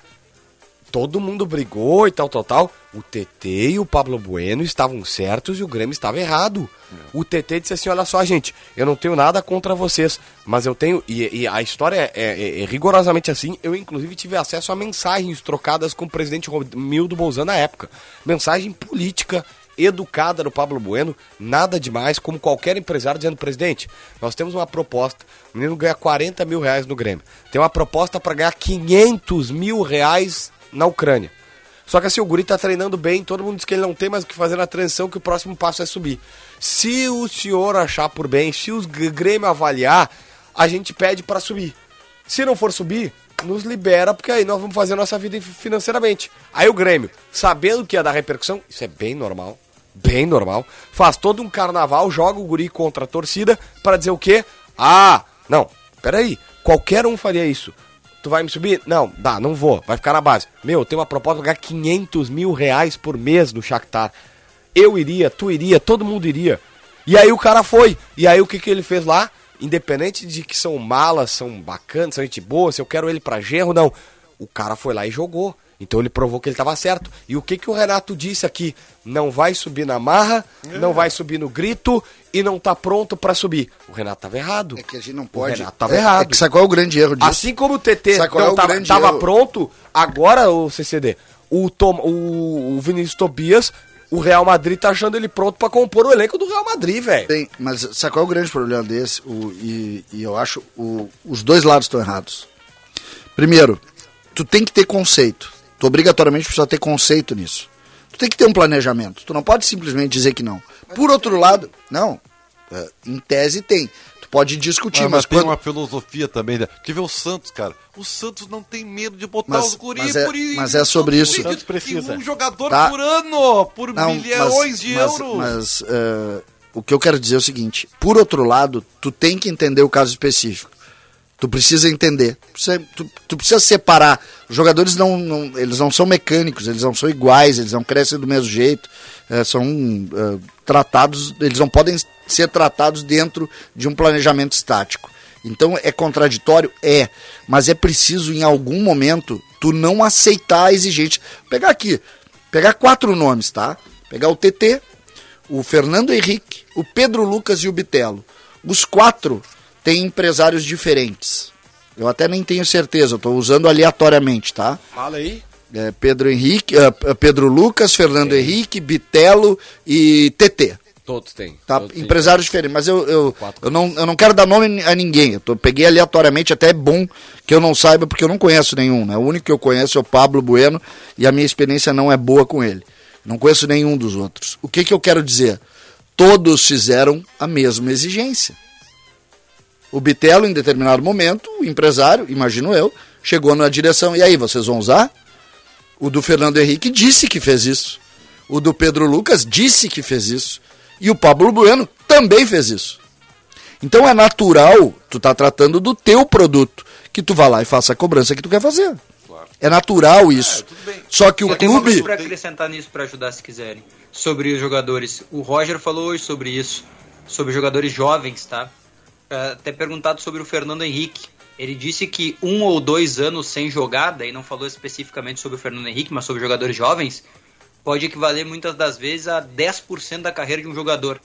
Todo mundo brigou e tal, tal, tal. O TT e o Pablo Bueno estavam certos e o Grêmio estava errado. O TT disse assim: olha só, gente, eu não tenho nada contra vocês, mas eu tenho. E, e a história é, é- é rigorosamente assim. Eu, inclusive, tive acesso a mensagens trocadas com o presidente Romildo Bolzano na época. Mensagem política, educada do Pablo Bueno, nada demais, como qualquer empresário dizendo, presidente, nós temos uma proposta, o menino ganha 40 mil reais no Grêmio, tem uma proposta para ganhar 500 mil reais na Ucrânia. Só que assim, o Guri tá treinando bem, todo mundo diz que ele não tem mais o que fazer na transição, que o próximo passo é subir. Se o senhor achar por bem, se G- Grêmio avaliar, a gente pede para subir. Se não for subir, nos libera, porque aí nós vamos fazer a nossa vida financeiramente. Aí o Grêmio, sabendo que ia dar repercussão, isso é bem normal, bem normal, faz todo um carnaval, joga o guri contra a torcida para dizer o quê? Ah, não, peraí, qualquer um faria isso. Tu vai me subir? Não, dá, não vou, vai ficar na base. Meu, tem uma proposta de pagar 500 mil reais por mês no Shakhtar. Eu iria, tu iria, todo mundo iria. E aí o cara foi. E aí o que, que ele fez lá? Independente de que são malas, são bacanas, são gente boa, se eu quero ele pra genro, não. O cara foi lá e jogou. Então ele provou que ele estava certo. E o que, que o Renato disse aqui? Não vai subir na marra, não vai subir no grito e não tá pronto pra subir. O Renato tava errado. É que a gente não O pode. Renato tava é, errado. É que sabe qual é o grande erro disso? Assim como o TT não é o pronto, agora o CCD, o, Tom, o, o Vinícius Tobias, o Real Madrid tá achando ele pronto pra compor o elenco do Real Madrid, velho. Tem, mas sabe qual é o grande problema desse? O, e, e eu acho o, os dois lados estão errados. Primeiro, tu tem que ter conceito. Tu obrigatoriamente precisa ter conceito nisso. Tu tem que ter um planejamento. Tu não pode simplesmente dizer que não. Por outro lado, não. é, Em tese tem. Tu pode discutir, Ah, mas, mas tem quando, uma filosofia também. Né? Que vê o Santos, cara. O Santos não tem medo de botar Mas- os guris mas é- por isso. mas é sobre isso. Tem Santos precisa. Um jogador Tá. por ano, por Não, milhões de mas, euros. Mas eh, o que eu quero dizer é o seguinte: por outro lado, tu tem que entender o caso específico. Tu precisa entender. Tu, tu precisa separar. Os jogadores não, não- eles não são mecânicos, eles não são iguais, eles não crescem do mesmo jeito. eh, são eh, tratados, eles não podem ser tratados dentro de um planejamento estático. Então é contraditório? É. Mas é preciso, em algum momento, tu não aceitar a exigência. Pegar aqui, pegar quatro nomes, tá? Pegar o TT, o Fernando Henrique, o Pedro Lucas e o Bitelo. Os quatro têm empresários diferentes. Eu até nem tenho certeza, eu tô usando aleatoriamente, tá? Fala aí. É, Pedro Henrique, ah, Pedro Lucas, Fernando Henrique, Bitelo e TT. Todos têm. Tá? todos têm. Empresários diferentes, mas eu, eu, eu, não, eu não quero dar nome a ninguém. Eu tô- peguei aleatoriamente, até é bom que eu não saiba, porque eu não conheço nenhum. Né? O único que eu conheço é o Pablo Bueno e a minha experiência não é boa com ele. Não conheço nenhum dos outros. O que, que eu quero dizer? Todos fizeram a mesma exigência. O Bitelo, em determinado momento, o empresário, imagino eu, chegou na direção, e aí, vocês vão usar? O do Fernando Henrique disse que fez isso. O do Pedro Lucas disse que fez isso. E o Pablo Bueno também fez isso. Então é natural, tu tá tratando do teu produto, que tu vá lá e faça a cobrança que tu quer fazer. É natural isso. Só que Só o clube. pra acrescentar nisso pra ajudar se quiserem. Sobre os jogadores. O Roger falou hoje sobre isso. Sobre jogadores jovens, tá? Até perguntado sobre o Fernando Henrique. Ele disse que um ou dois anos sem jogar, daí não falou especificamente sobre o Fernando Henrique, mas sobre jogadores jovens, pode equivaler muitas das vezes a 10% da carreira de um jogador.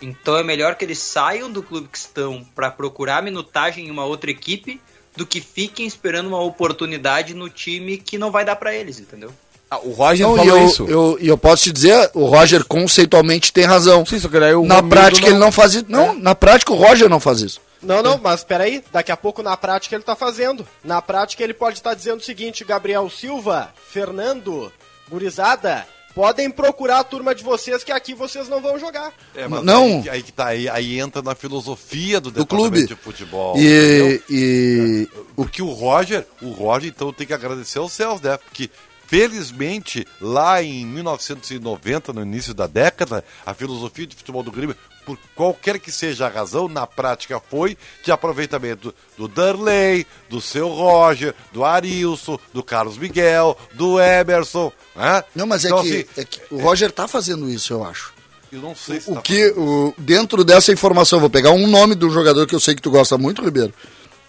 Então é melhor que eles saiam do clube que estão para procurar minutagem em uma outra equipe do que fiquem esperando uma oportunidade no time que não vai dar para eles, entendeu? Ah, o Roger Não, e falou eu, isso. eu, e eu posso te dizer, o Roger conceitualmente tem razão. Sim, só que daí o na Romildo prática ele não faz isso. Não, na prática o Roger não faz isso. Não, não, mas peraí, daqui a pouco na prática ele tá fazendo. Na prática ele pode estar dizendo o seguinte, Gabriel Silva, Fernando, Gurizada, podem procurar a turma de vocês que aqui vocês não vão jogar. É, mas Não. Aí, aí que tá, aí, aí entra na filosofia do, Do clube. de futebol. E, e O que o Roger, o Roger então tem que agradecer aos céus, né? Porque felizmente lá em 1990, no início da década, a filosofia de futebol do Grêmio, por qualquer que seja a razão, na prática foi de aproveitamento do Darley, do seu Roger, do Arilson, do Carlos Miguel, do Emerson, né? Não, mas é, Então, que, assim, é que o Roger tá fazendo isso, eu acho. eu não sei se O tá que, o, dentro dessa informação, vou pegar um nome do jogador que eu sei que tu gosta muito, Ribeiro,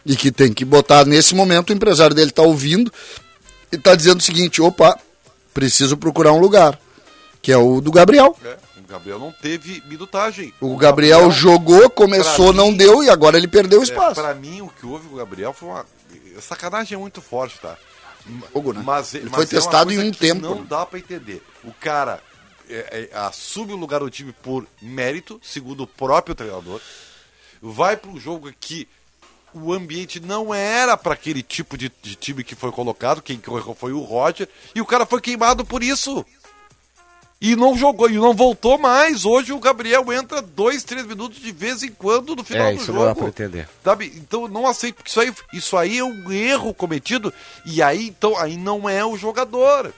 e que tem que botar nesse momento, o empresário dele tá ouvindo e tá dizendo o seguinte: opa, preciso procurar um lugar, que é o do Gabriel. É, o Gabriel não teve minutagem. O Gabriel jogou, começou, não mim, deu e agora ele perdeu o É, espaço. pra mim, o que houve com o Gabriel foi uma. Sacanagem é muito forte, tá? Fogo, né? Mas, Ele mas foi é testado em um tempo. Não dá pra entender. O cara é, é, assume o lugar do time por mérito, segundo o próprio treinador. Vai para um jogo que o ambiente não era para aquele tipo de, de time que foi colocado. Quem foi o Roger. E o cara foi queimado por isso. E não jogou, e não voltou mais. Hoje o Gabriel entra dois, três minutos de vez em quando no final É, do jogo. não dá pra entender. Sabe? Então eu não aceito, porque isso aí, isso aí é um erro cometido. E aí, então, aí não é o jogador.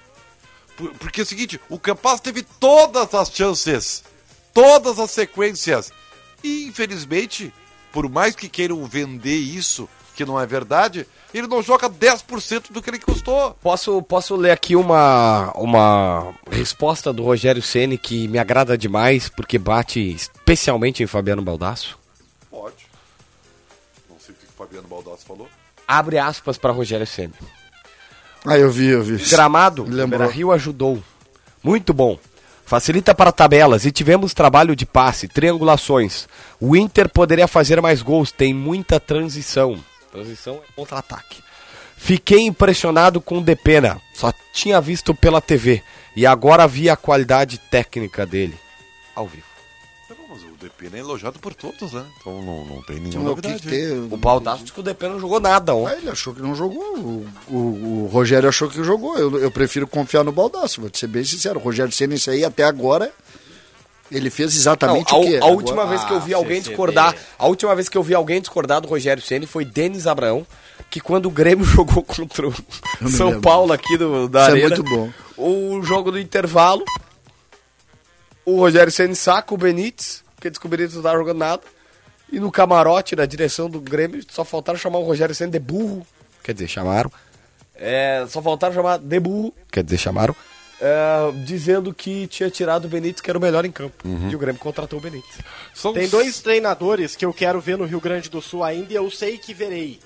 Por- Porque é o seguinte, o Campas teve todas as chances, todas as sequências. E infelizmente, por mais que queiram vender isso, que não é verdade, ele não joga 10% do que ele custou. Posso, posso ler aqui uma, uma resposta do Rogério Ceni que me agrada demais, porque bate especialmente em Fabiano Baldasso? Pode. Não sei o que o Fabiano Baldassi falou. Abre aspas para Rogério Ceni. Ah, eu vi, eu vi. Gramado. Beira Rio ajudou. Muito bom. Facilita para tabelas e tivemos trabalho de passe, triangulações. O Inter poderia fazer mais gols, tem muita transição. Transição é contra-ataque. Fiquei impressionado com o Depena, só tinha visto pela TV e agora vi a qualidade técnica dele ao vivo. DP é elogiado por todos, né? Então não, não tem nenhuma Não, novidade. que tem? O que o Depena não jogou nada Ah, ontem. ele achou que não jogou. O, o- o Rogério achou que jogou. Eu, eu prefiro confiar no Baldaço, vou te ser bem sincero. O Rogério Senna, isso aí até agora, ele fez Não, exatamente a, o que a última Ah, vez que eu vi alguém CCD. discordar, a última vez que eu vi alguém discordar do Rogério Ceni foi Denis Abraão, que quando o Grêmio jogou contra o São lembro. Paulo aqui do, da Isso é arena, muito bom. o jogo do intervalo, o Rogério Ceni saca o Benítez, porque descobriu que não tava jogando nada, e no camarote, na direção do Grêmio, só faltaram chamar o Rogério Ceni de burro, quer dizer, chamaram, É, só faltaram chamar de burro, quer dizer, chamaram, é, dizendo que tinha tirado o Benítez, que era o melhor em campo, e o Grêmio contratou o Benítez. São Tem dois treinadores que eu quero ver no Rio Grande do Sul ainda e eu sei que verei.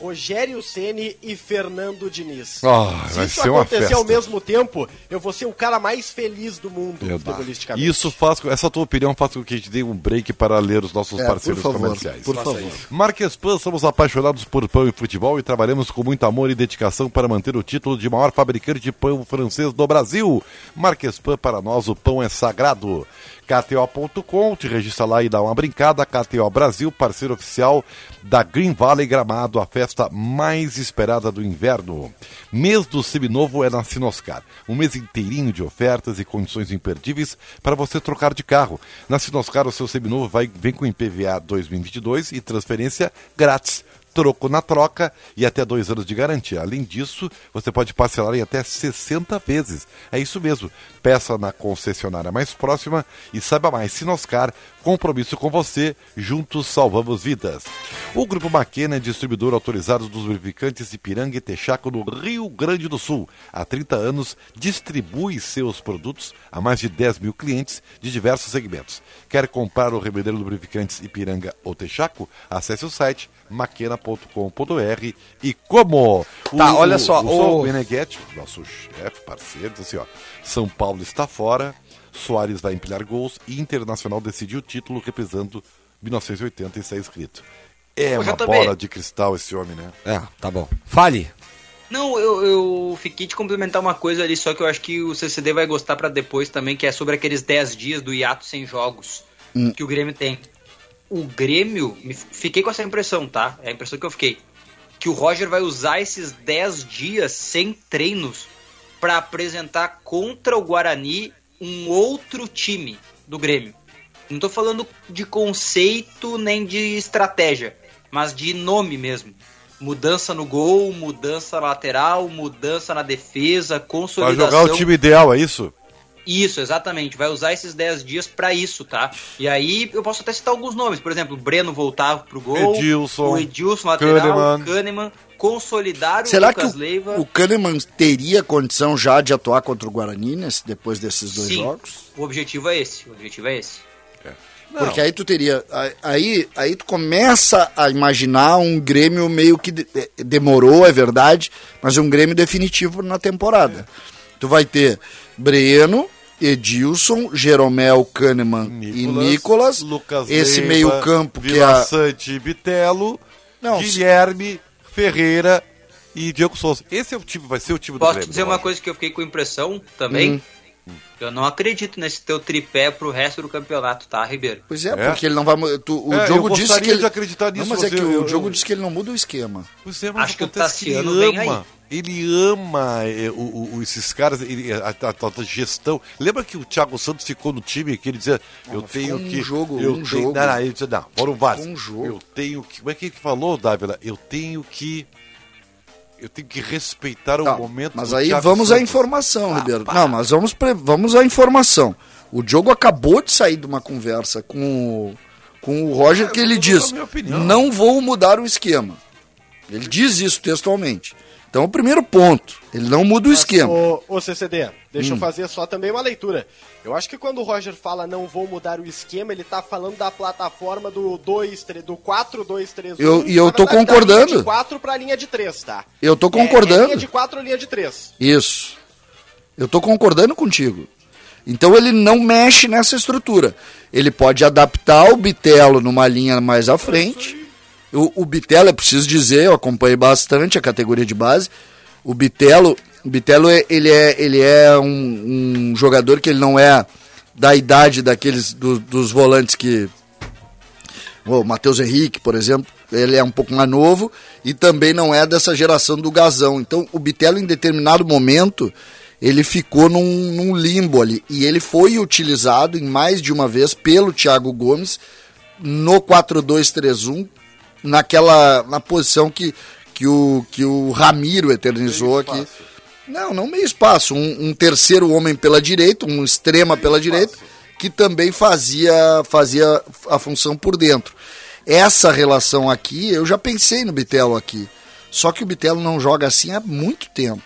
Rogério Ceni e Fernando Diniz. Ah, Se vai isso ser uma acontecer ao mesmo tempo, eu vou ser o cara mais feliz do mundo futebolisticamente. Isso faz com, essa tua opinião faz com que a gente dê um break para ler os nossos É, parceiros por favor, comerciais. por favor. Marques Pan, somos apaixonados por pão e futebol e trabalhamos com muito amor e dedicação para manter o título de maior fabricante de pão francês do Brasil. Marques Pan, para nós o pão é sagrado. KTO.com, te registra lá e dá uma brincada. KTO Brasil, parceiro oficial da Green Valley Gramado, a festa mais esperada do inverno. Mês do seminovo é na Sinoscar. Um mês inteirinho de ofertas e condições imperdíveis para você trocar de carro. Na Sinoscar, o seu seminovo vai, vem com IPVA 2022 e transferência grátis troco na troca e até dois anos de garantia. Além disso, você pode parcelar em até 60 vezes. É isso mesmo. Peça na concessionária mais próxima e saiba mais. Sinoscar, compromisso com você, juntos salvamos vidas. O Grupo Maquena é distribuidor autorizado dos lubrificantes Ipiranga e Texaco no Rio Grande do Sul. Há 30 anos, distribui seus produtos a mais de 10 mil clientes de diversos segmentos. Quer comprar o remedeiro lubrificantes Ipiranga ou Texaco? Acesse o site maquena.com.br e como? Tá, olha só, o, o- o nosso chefe, parceiro, diz assim, ó, São Paulo está fora, Soares vai empilhar gols e Internacional decidiu o título representando 1980 e está escrito. É Ô, uma JB. bola de cristal esse homem, né? É, tá bom. Fale. Não, eu, eu fiquei de complementar uma coisa ali, só que eu acho que o CCD vai gostar pra depois também, que é sobre aqueles 10 dias do hiato sem jogos Hum. que o Grêmio tem. O Grêmio, me- fiquei com essa impressão, tá? É a impressão que eu fiquei. Que o Roger vai usar esses 10 dias sem treinos para apresentar contra o Guarani um outro time do Grêmio. Não tô falando de conceito nem de estratégia, mas de nome mesmo. Mudança no gol, mudança na lateral, mudança na defesa, Vai consolidação. jogar o time ideal, é isso? Isso, exatamente. Vai usar esses 10 dias pra isso, tá? E aí eu posso até citar alguns nomes. Por exemplo, o Breno voltava pro gol. Edilson, O Edilson lateral. Kahneman. O Kahneman. Consolidar o Será que Lucas o, Leiva. o Kahneman teria condição já de atuar contra o Guarani nesse- depois desses dois Sim. jogos? O objetivo é esse. O objetivo é esse. Porque aí tu teria. Aí, aí tu começa a imaginar um Grêmio meio que de- demorou, é verdade, mas um Grêmio definitivo na temporada. Tu vai ter Breno, Edilson, Jeromel, Kahneman e Nicolas. Lucas esse Leiva, meio-campo que é. A- Sante e Bitelo, Não, Guilherme, Ferreira e Diego Souza. Esse é o time, vai ser o time do Posso Grêmio. te dizer uma Roger. coisa que eu fiquei com impressão também? Eu não acredito nesse teu tripé pro resto do campeonato, tá, Ribeiro? Pois é, É? porque ele não vai. Tu, o É, jogo eu disse que ele. de acreditar nisso, Não, mas é que o eu- jogo eu- disse que ele não muda o esquema. Pois é, mas Acho que o Tassiano vem ama. aí. Ele ama é, o- o- esses caras, ele- a, a- a gestão. Lembra que o Thiago Santos ficou no time que ele dizia: Eu mas tenho um que. jogo, eu um tenho, jogo. Não, não, ele dizia: Não, bora o Vasco. Um jogo. Eu tenho que. Como é que ele falou, Dávila? Eu tenho que. Eu tenho que respeitar o Tá, momento mas aí vamos à Santos. informação, Ah, Ribeiro. pá. Não, mas vamos, vamos à informação. O Diogo acabou de sair de uma conversa com o, com o Roger Ah, que ele diz: não vou mudar o esquema. Ele diz isso textualmente. Então, o primeiro ponto, ele não muda o esquema. Ô, ô CCD, deixa Hum. eu fazer só também uma leitura. Eu acho que quando o Roger fala não vou mudar o esquema, ele tá falando da plataforma do 2, 3, do 4, 2, 3, 1. Eu- e eu tô verdade, da concordando. linha de 4 pra linha de 3, tá? Eu tô É- É, concordando. linha de 4 linha de 3. Isso. Eu tô concordando contigo. Então ele não mexe nessa estrutura. Ele pode adaptar o Bitelo numa linha mais à frente. O, o Bitelo, é preciso dizer, eu acompanhei bastante a categoria de base. O Bitelo, o Bitelo é, ele é, ele é um, um jogador que ele não é da idade daqueles do- dos volantes que o Matheus Henrique, por exemplo, ele é um pouco mais novo e também não é dessa geração do Gazão. Então, o Bitelo, em determinado momento, ele ficou num, num limbo ali. E ele foi utilizado em mais de uma vez pelo Thiago Gomes no 4-2-3-1, naquela na posição que, que, o, que o Ramiro eternizou Meio aqui. espaço. Não, não meio espaço. Um, um terceiro homem pela direita, um extrema pela direita, que também fazia, fazia a função por dentro. Essa relação aqui, eu já pensei no Bitelo aqui. Só que o Bitelo não joga assim há muito tempo.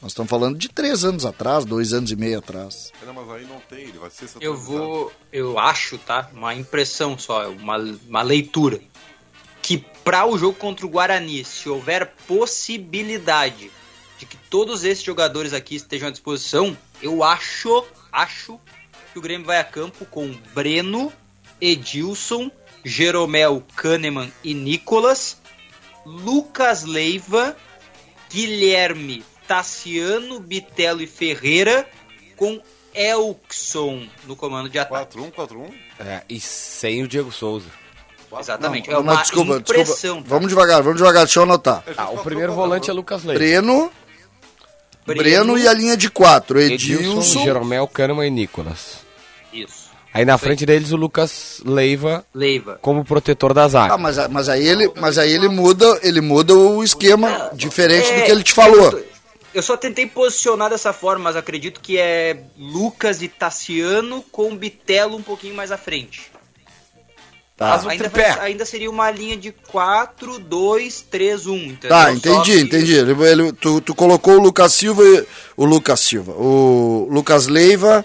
Nós estamos falando de três anos atrás, dois anos e meio atrás. Não, mas aí não tem, ele vai ser Eu vou. Eu acho, tá? Uma impressão só, uma, uma leitura. Para o jogo contra o Guarani, se houver possibilidade de que todos esses jogadores aqui estejam à disposição, eu acho, acho que o Grêmio vai a campo com Breno, Edilson, Jeromel, Kahneman e Nicolas, Lucas Leiva, Guilherme, Tassiano, Bitelo e Ferreira, com Elkson no comando de ataque. 4-1, 4-1. É, e sem o Diego Souza. Exatamente. Não, é uma não, desculpa, impressão. desculpa. Vamos devagar, vamos devagar, deixa eu anotar. Ah, o primeiro volante é Lucas Leite. Breno, Breno, e a linha de quatro. Edilson, Edilson. Jeromel, Kahneman e Nicolas. Isso. Aí na frente deles o Lucas Leiva Leiva. como protetor da zaga. Ah, mas, a- mas aí ele, mas aí ele muda, ele muda o esquema diferente do É, que ele te falou. Eu só tentei posicionar dessa forma, mas acredito que é Lucas e Tassiano com Bitelo um pouquinho mais à frente. Faz o ainda, tripé. vai- ainda seria uma linha de 4, 2, 3, 1. Entendeu? Tá, entendi, que- entendi. Ele, ele- tu, tu colocou o Lucas Silva e o Lucas Silva, o Lucas Leiva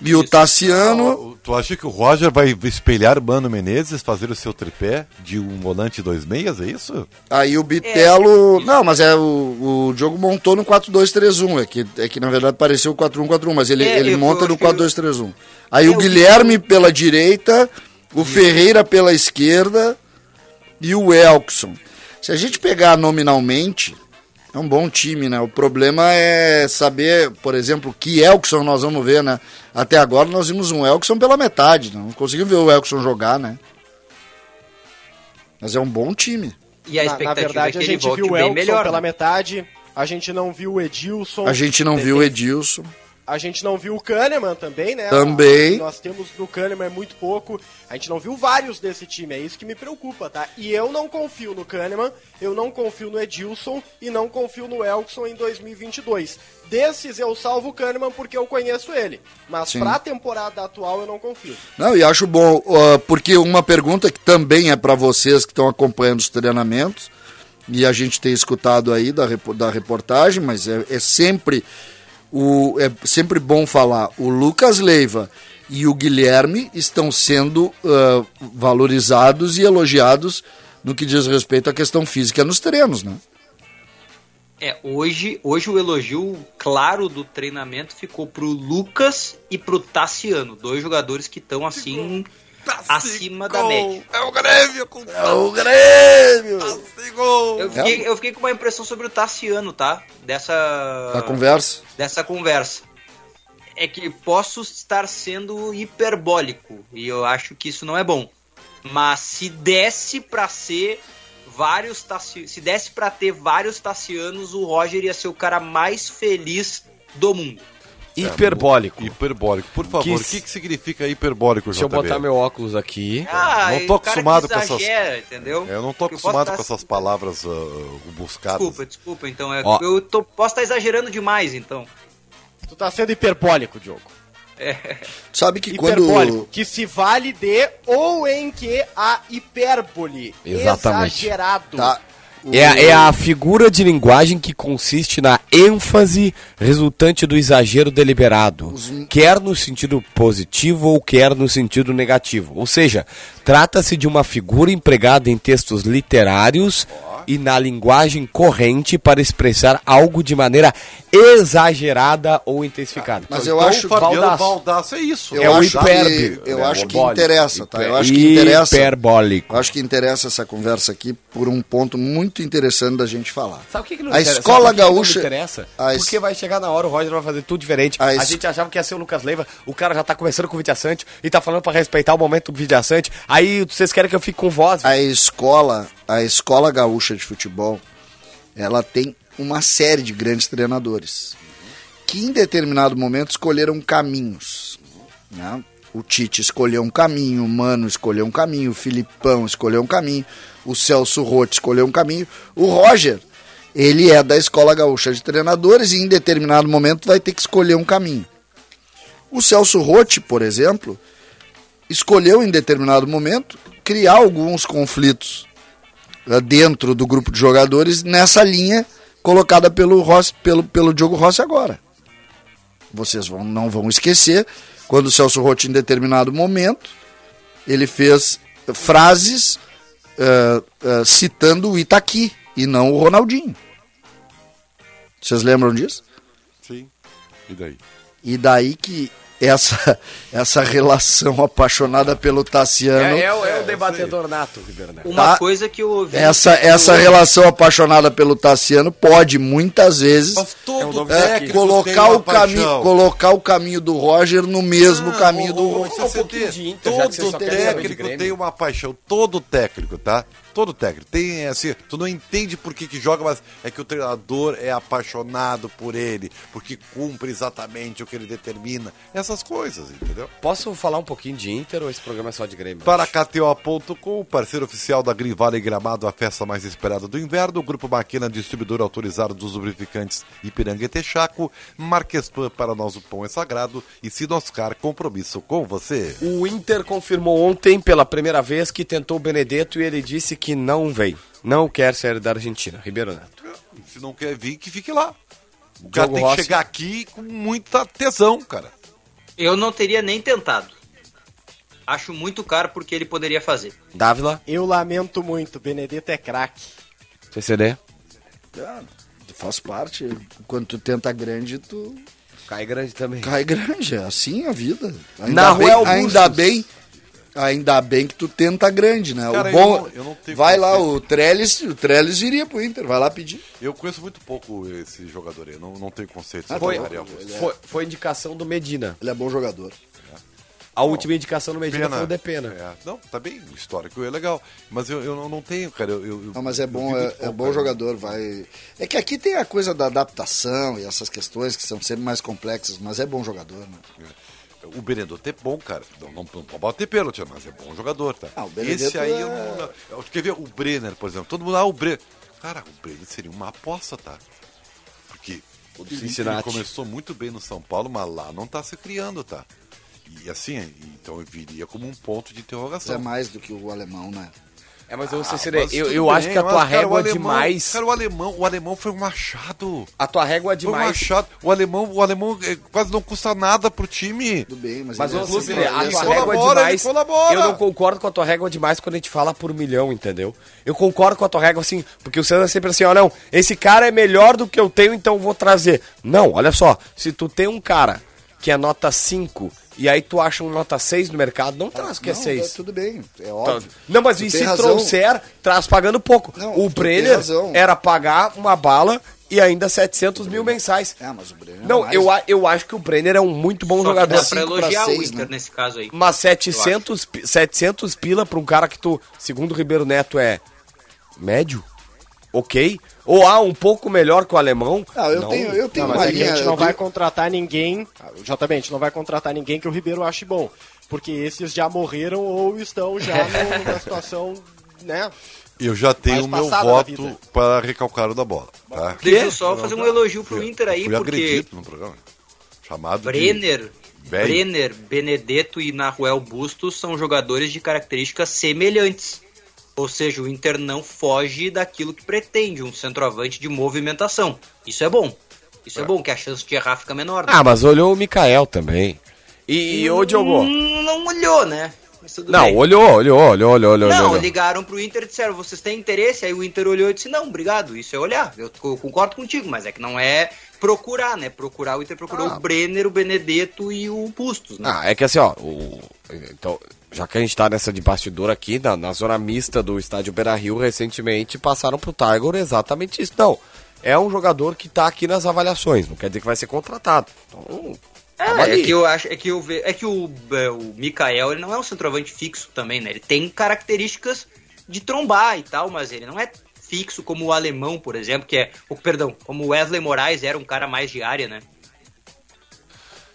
e o Tassiano. O- Tu acha que o Roger vai espelhar Mano Menezes, fazer o seu tripé de um volante dois meias, é isso? Aí o Bitelo. não, mas é o, o Diogo montou no 4-2-3-1. É que, é que na verdade pareceu o 4-1-4-1, mas ele, É, ele monta no acho que eu- 4-2-3-1. Aí É, o o Guilherme pela direita, o Ferreira pela esquerda e o Elkson. Se a gente pegar nominalmente, é um bom time, né? O problema é saber, por exemplo, que Elkson nós vamos ver, né? Até agora nós vimos um Elkson pela metade, não conseguimos ver o Elkson jogar, né? Mas é um bom time. E a Na, na expectativa verdade, é a que ele gente viu o Elkson melhor. pela né? metade, a gente não viu o Edilson. A gente não viu o Edilson. A gente não viu o Kahneman também, né? Também. Nós temos no Kahneman muito pouco. A gente não viu vários desse time, é isso que me preocupa, tá? E eu não confio no Kahneman, eu não confio no Edilson e não confio no Elkson em 2022. Desses eu salvo o Kahneman porque eu conheço ele. Mas Sim. pra temporada atual eu não confio. Não, e acho bom, porque uma pergunta que também é para vocês que estão acompanhando os treinamentos, e a gente tem escutado aí da, da reportagem, mas é, é sempre o, é sempre bom falar. O Lucas Leiva e o Guilherme estão sendo ah, valorizados e elogiados no que diz respeito à questão física nos treinos, né? É, hoje, hoje o elogio claro do treinamento ficou pro Lucas e pro Tassiano, dois jogadores que estão assim acima da média. É o Grêmio com É o Grêmio! Eu fiquei, eu fiquei com uma impressão sobre o Tassiano, tá? Dessa Da conversa. dessa conversa. É que posso estar sendo hiperbólico e eu acho que isso não é bom. Mas se desse pra ser vários Tassi... se desse pra ter vários Tassianos, o Roger ia ser o cara mais feliz do mundo. Hiperbólico. Hiperbólico. Por favor, Que o que, que significa hiperbólico, Deixa eu botar meu óculos aqui. Ah, não tô acostumado que com essas- exagera, entendeu? Eu não tô acostumado com essas palavras ah, buscadas. Desculpa, desculpa, então. É, eu tô, posso estar exagerando demais, então. Tu tá sendo hiperbólico, Diogo. Sabe que Hiperbólico, quando. que se vale de ou em que a hipérbole. Exatamente. Exagerado. Tá, É, a- é a figura de linguagem que consiste na ênfase resultante do exagero deliberado, quer no sentido positivo ou quer no sentido negativo. Ou seja, trata-se de uma figura empregada em textos literários e na linguagem corrente para expressar algo de maneira exagerada ou intensificada. Mas eu então, acho o Fabiano Baldaço. Baldaço é isso. Eu É o acho hipérbole. que, eu É, acho que interessa, tá? Eu acho que interessa. Hiperbólico. Eu acho que interessa essa conversa aqui por um ponto muito interessante da gente falar. Sabe o que, que não A interessa? escola Sabe que que gaúcha- me interessa? Porque vai chegar na hora, o Roger vai fazer tudo diferente. A gente achava que ia ser o Lucas Leiva, o cara já tá começando com o Vidia Sante e tá falando pra respeitar o momento do Vidia Sante. Aí vocês querem que eu fique com voz? A escola, a escola gaúcha de futebol, ela tem uma série de grandes treinadores que em determinado momento escolheram caminhos. né? O Tite escolheu um caminho, o Mano escolheu um caminho, o Filipão escolheu um caminho, o Celso Rotti escolheu um caminho, o Roger, ele é da escola gaúcha de treinadores e em determinado momento vai ter que escolher um caminho. O Celso Rotti, por exemplo, escolheu em determinado momento criar alguns conflitos eh, dentro do grupo de jogadores nessa linha colocada pelo Rossi, pelo, pelo Diogo Rossi agora. Vocês vão, não vão esquecer quando o Celso Rotti em determinado momento ele fez frases eh, eh, citando o Itaqui e não o Ronaldinho. Vocês lembram disso? Sim. E daí? E daí que essa, essa relação apaixonada pelo Tassiano. É, é, o- é o debatedor nato, Ribeiro Neto. Uma Tá. coisa que eu ouvi. Essa, essa relação apaixonada pelo Tassiano pode muitas vezes todo é, técnico colocar, o caminho, colocar o caminho do Roger no mesmo Ah, caminho ô, do Roger. um todo técnico tem uma paixão. Todo técnico, tá? Todo técnico. Tem assim, tu não entende por que, que joga, mas é que o treinador é apaixonado por ele, porque cumpre exatamente o que ele determina. Essas coisas, entendeu? Posso falar um pouquinho de Inter ou esse programa é só de Grêmio? Para KTO.com, parceiro oficial da Green Valley Gramado, a festa mais esperada do inverno. O Grupo Maquina, distribuidor autorizado dos lubrificantes Ipiranga e Texaco. Marquespan, para nós o pão é sagrado. E Sinoscar, compromisso com você. O Inter confirmou ontem pela primeira vez que tentou o Benedetto e ele disse que não vem. Não quer sair da Argentina. Ribeiro Neto. Se não quer vir, que fique lá. O cara Diogo tem Rossi. que chegar aqui com muita tesão, cara. Eu não teria nem tentado. Acho muito caro porque ele poderia fazer. Dávila, Eu lamento muito, Benedetto é craque. CCD. Ah, faz parte. Quando tu tenta grande, tu Cai grande também. cai grande. É assim a vida. Ainda Na bem, Ruel ainda Bustos. bem, ainda bem que tu tenta grande, né? Cara, o bom, eu não- eu não tenho vai lá o Trellis, o Trellis iria pro Inter, vai lá pedir. Eu conheço muito pouco esse jogador aí. Não, não tenho conceito Foi, Ariel Bustos. foi, foi indicação do Medina. Ele é bom jogador. A última indicação no Medina foi o Depena. É. Não, tá bem, o histórico é legal. Mas eu, eu não- tenho, cara. Eu, eu- Não, mas é bom, é, é pouco, bom cara. jogador, vai. É que aqui tem a coisa da adaptação e essas questões que são sempre mais complexas, mas é bom jogador, né? O Benedetto é bom, cara. Não, não, não pode bater pênalti, mas é bom jogador, tá? Ah, Esse aí é- eu não. Quer ver o Brenner, por exemplo? Todo mundo, ah, o Brenner. Cara, o Brenner seria uma aposta, tá? Porque o do Cincinnati começou muito bem no São Paulo, mas lá não tá se criando, tá? E assim, então viria como um ponto de interrogação. é mais do que o alemão, né? É, mas eu, Ah, mas eu, eu acho que a mas, tua cara, régua o é alemão- demais. Cara, o alemão, o alemão foi um machado. A tua régua é Foi um demais. machado. O alemão, o alemão eh, quase não custa nada pro time. Tudo bem, mas, Mas, ele ô, é Cecília, sempre- a ele é tua régua é demais. ele colabora. Eu não concordo com a tua régua demais quando a gente fala por milhão, entendeu? Eu concordo com a tua régua assim, porque o César é sempre assim, ó, não, esse cara é melhor do que eu tenho, então eu vou trazer. Não, olha só, se tu tem um cara que é nota 5 e aí tu acha um nota 6 no mercado, não traz que é Não, 6. Tudo bem, é óbvio. Não, mas Tu e se razão. trouxer, traz pagando pouco. Não, o Brenner era pagar uma bala e ainda 700 mil mensais. É, mas o Brenner é Não, mais- eu, eu acho que o Brenner é um muito bom Só jogador. dá pra cinco pra elogiar seis, o Inter né? nesse caso aí. Mas 700, pi- 700 pila pra um cara que tu, segundo o Ribeiro Neto, é médio? Ok? Ou ah, um pouco melhor que o alemão? Não, eu tenho, eu tenho Não, mas uma é a gente eu não vai tenho- contratar ninguém, JB, a gente não vai contratar ninguém que o Ribeiro ache bom. Porque esses já morreram ou estão já no- numa situação, né? Eu já tenho o meu voto para recalcar o da bola. Tá? Deixa eu só fazer um elogio pro Inter aí, Fui porque agredido no programa. Chamado Brenner, de. Brenner, Benedetto e Naruel Bustos são jogadores de características semelhantes. Ou seja, o Inter não foge daquilo que pretende, um centroavante de movimentação. Isso é bom. Isso é, bom, que a chance de errar fica menor. né? Ah, mas olhou o Mikael também. E, e ô, Diogo? Hum, Não olhou, né? Não, bem. olhou, olhou, olhou, olhou, olhou. Não, olhou. ligaram pro Inter e disseram, vocês têm interesse? Aí o Inter olhou e disse, não, obrigado, isso é olhar. Eu, concordo contigo, mas é que não é procurar, né? Procurar, o Inter procurou Ah. o Brenner, o Benedetto e o Bustos, né? Ah, é que assim, ó, o- então, já que a gente tá nessa de bastidor aqui, na, na zona mista do estádio Beira-Rio, recentemente passaram pro Tiger exatamente isso. Não, é um jogador que tá aqui nas avaliações, não quer dizer que vai ser contratado. Então, É, é que eu acho, é que eu ve, é que o, é, o Mikael, ele não é um centroavante fixo também, né? Ele tem características de trombar e tal, mas ele não é fixo como o alemão, por exemplo, que é, o perdão, como o Wesley Moraes era um cara mais de área, né?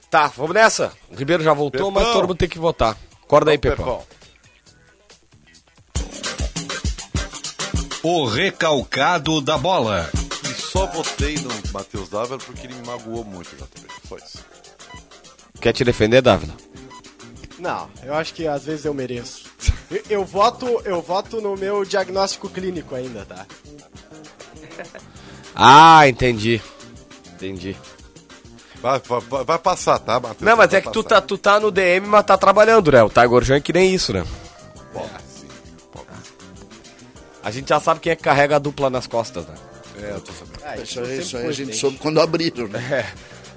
Tá, vamos nessa. O Ribeiro já voltou, mas todo mundo tem que votar. Acorda aí, Pepão. O recalcado da bola. E só votei no Matheus Dávila porque ele me magoou muito já também. Só isso. Quer te defender, Dávila? Não, eu acho que às vezes eu mereço. Eu, eu voto, eu voto no meu diagnóstico clínico ainda, tá? Ah, entendi. Entendi. Vai, vai- vai, passar, tá, Matheus? Não, mas é que tu tá, tu tá no DM, mas tá trabalhando, né? O Tiger Jean é que nem isso, né? Bom, sim. Bom, A gente já sabe quem é que carrega a dupla nas costas, né? É, eu tô sabendo. Ah, Isso aí, isso aí a gente soube quando abriram, né?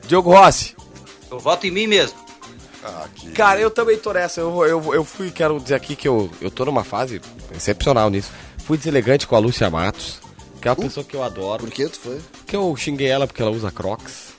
Diogo Rossi. Eu voto em mim mesmo. Ah, que... Cara, eu também tô nessa. Eu, eu, eu fui, quero dizer aqui que eu, eu tô numa fase excepcional nisso. Fui deselegante com a Lúcia Matos, que é uma pessoa que eu adoro. Por que tu foi? Que eu xinguei ela porque ela usa crocs.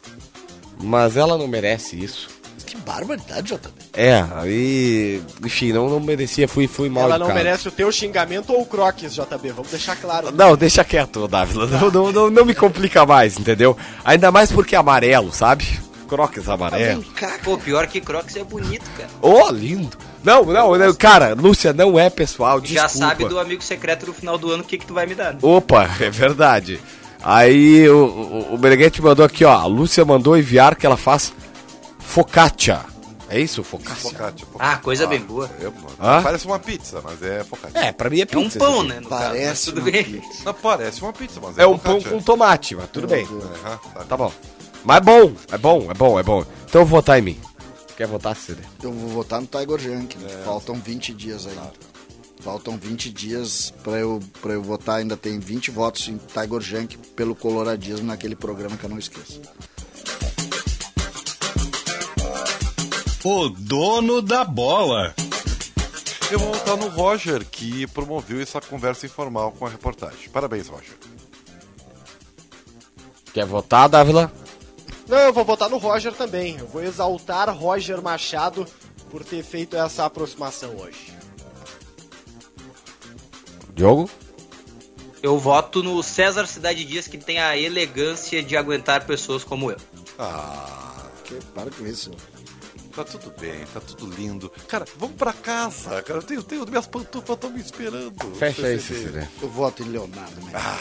Mas ela não merece isso. Que barbaridade, JB. É, aí. Enfim, não, não merecia, fui, fui mal Ela não educado. merece o teu xingamento ou o croques, JB, vamos deixar claro. Não, deixa quieto, Dávila. Não, não, não, não me complica mais, entendeu? Ainda mais porque é amarelo, sabe? Crocs amarelo. Cá, Pô, pior que Crocs é bonito, cara. Oh, lindo. Não, não, não, cara, Lúcia, não é pessoal, Já desculpa. sabe do amigo secreto no final do ano o que, que tu vai me dar. né? Opa, é verdade. Aí o, o, o mandou aqui, ó. A Lúcia mandou enviar que ela faz focaccia. É isso? Focaccia? Focaccia, focaccia. Ah, coisa bem boa. É, mano. Hã? Parece uma pizza, mas é focaccia. É, pra mim é É um pizza. pão, né? No caso, Parece tudo bem. pizza. Não parece uma pizza, mas é, É um pão com tomate, mas tudo bem. Aham, tá. Bom. Mas é bom, é bom, é bom, é bom. Então eu vou votar em mim. Quer votar, Cid? Eu vou votar no Tiger Junk, né? Faltam 20 dias ainda. Faltam 20 dias pra eu, pra eu votar. Ainda tem 20 votos em Tiger Junk pelo coloradismo naquele programa que eu não esqueço. O dono da bola. Eu vou voltar no Roger, que promoveu essa conversa informal com a reportagem. Parabéns, Roger. Quer votar, Dávila? Não, eu vou votar no Roger também. Eu vou exaltar Roger Machado por ter feito essa aproximação hoje. Diogo? Eu voto no César Cidade Dias, que tem a elegância de aguentar pessoas como eu. Ah, que, para com isso. Tá tudo bem, tá tudo lindo. Cara, vamos pra casa, cara. Eu tenho, tenho minhas pantufas estão me esperando. Fecha aí, Cecília. Eu voto em Leonardo né? Ah.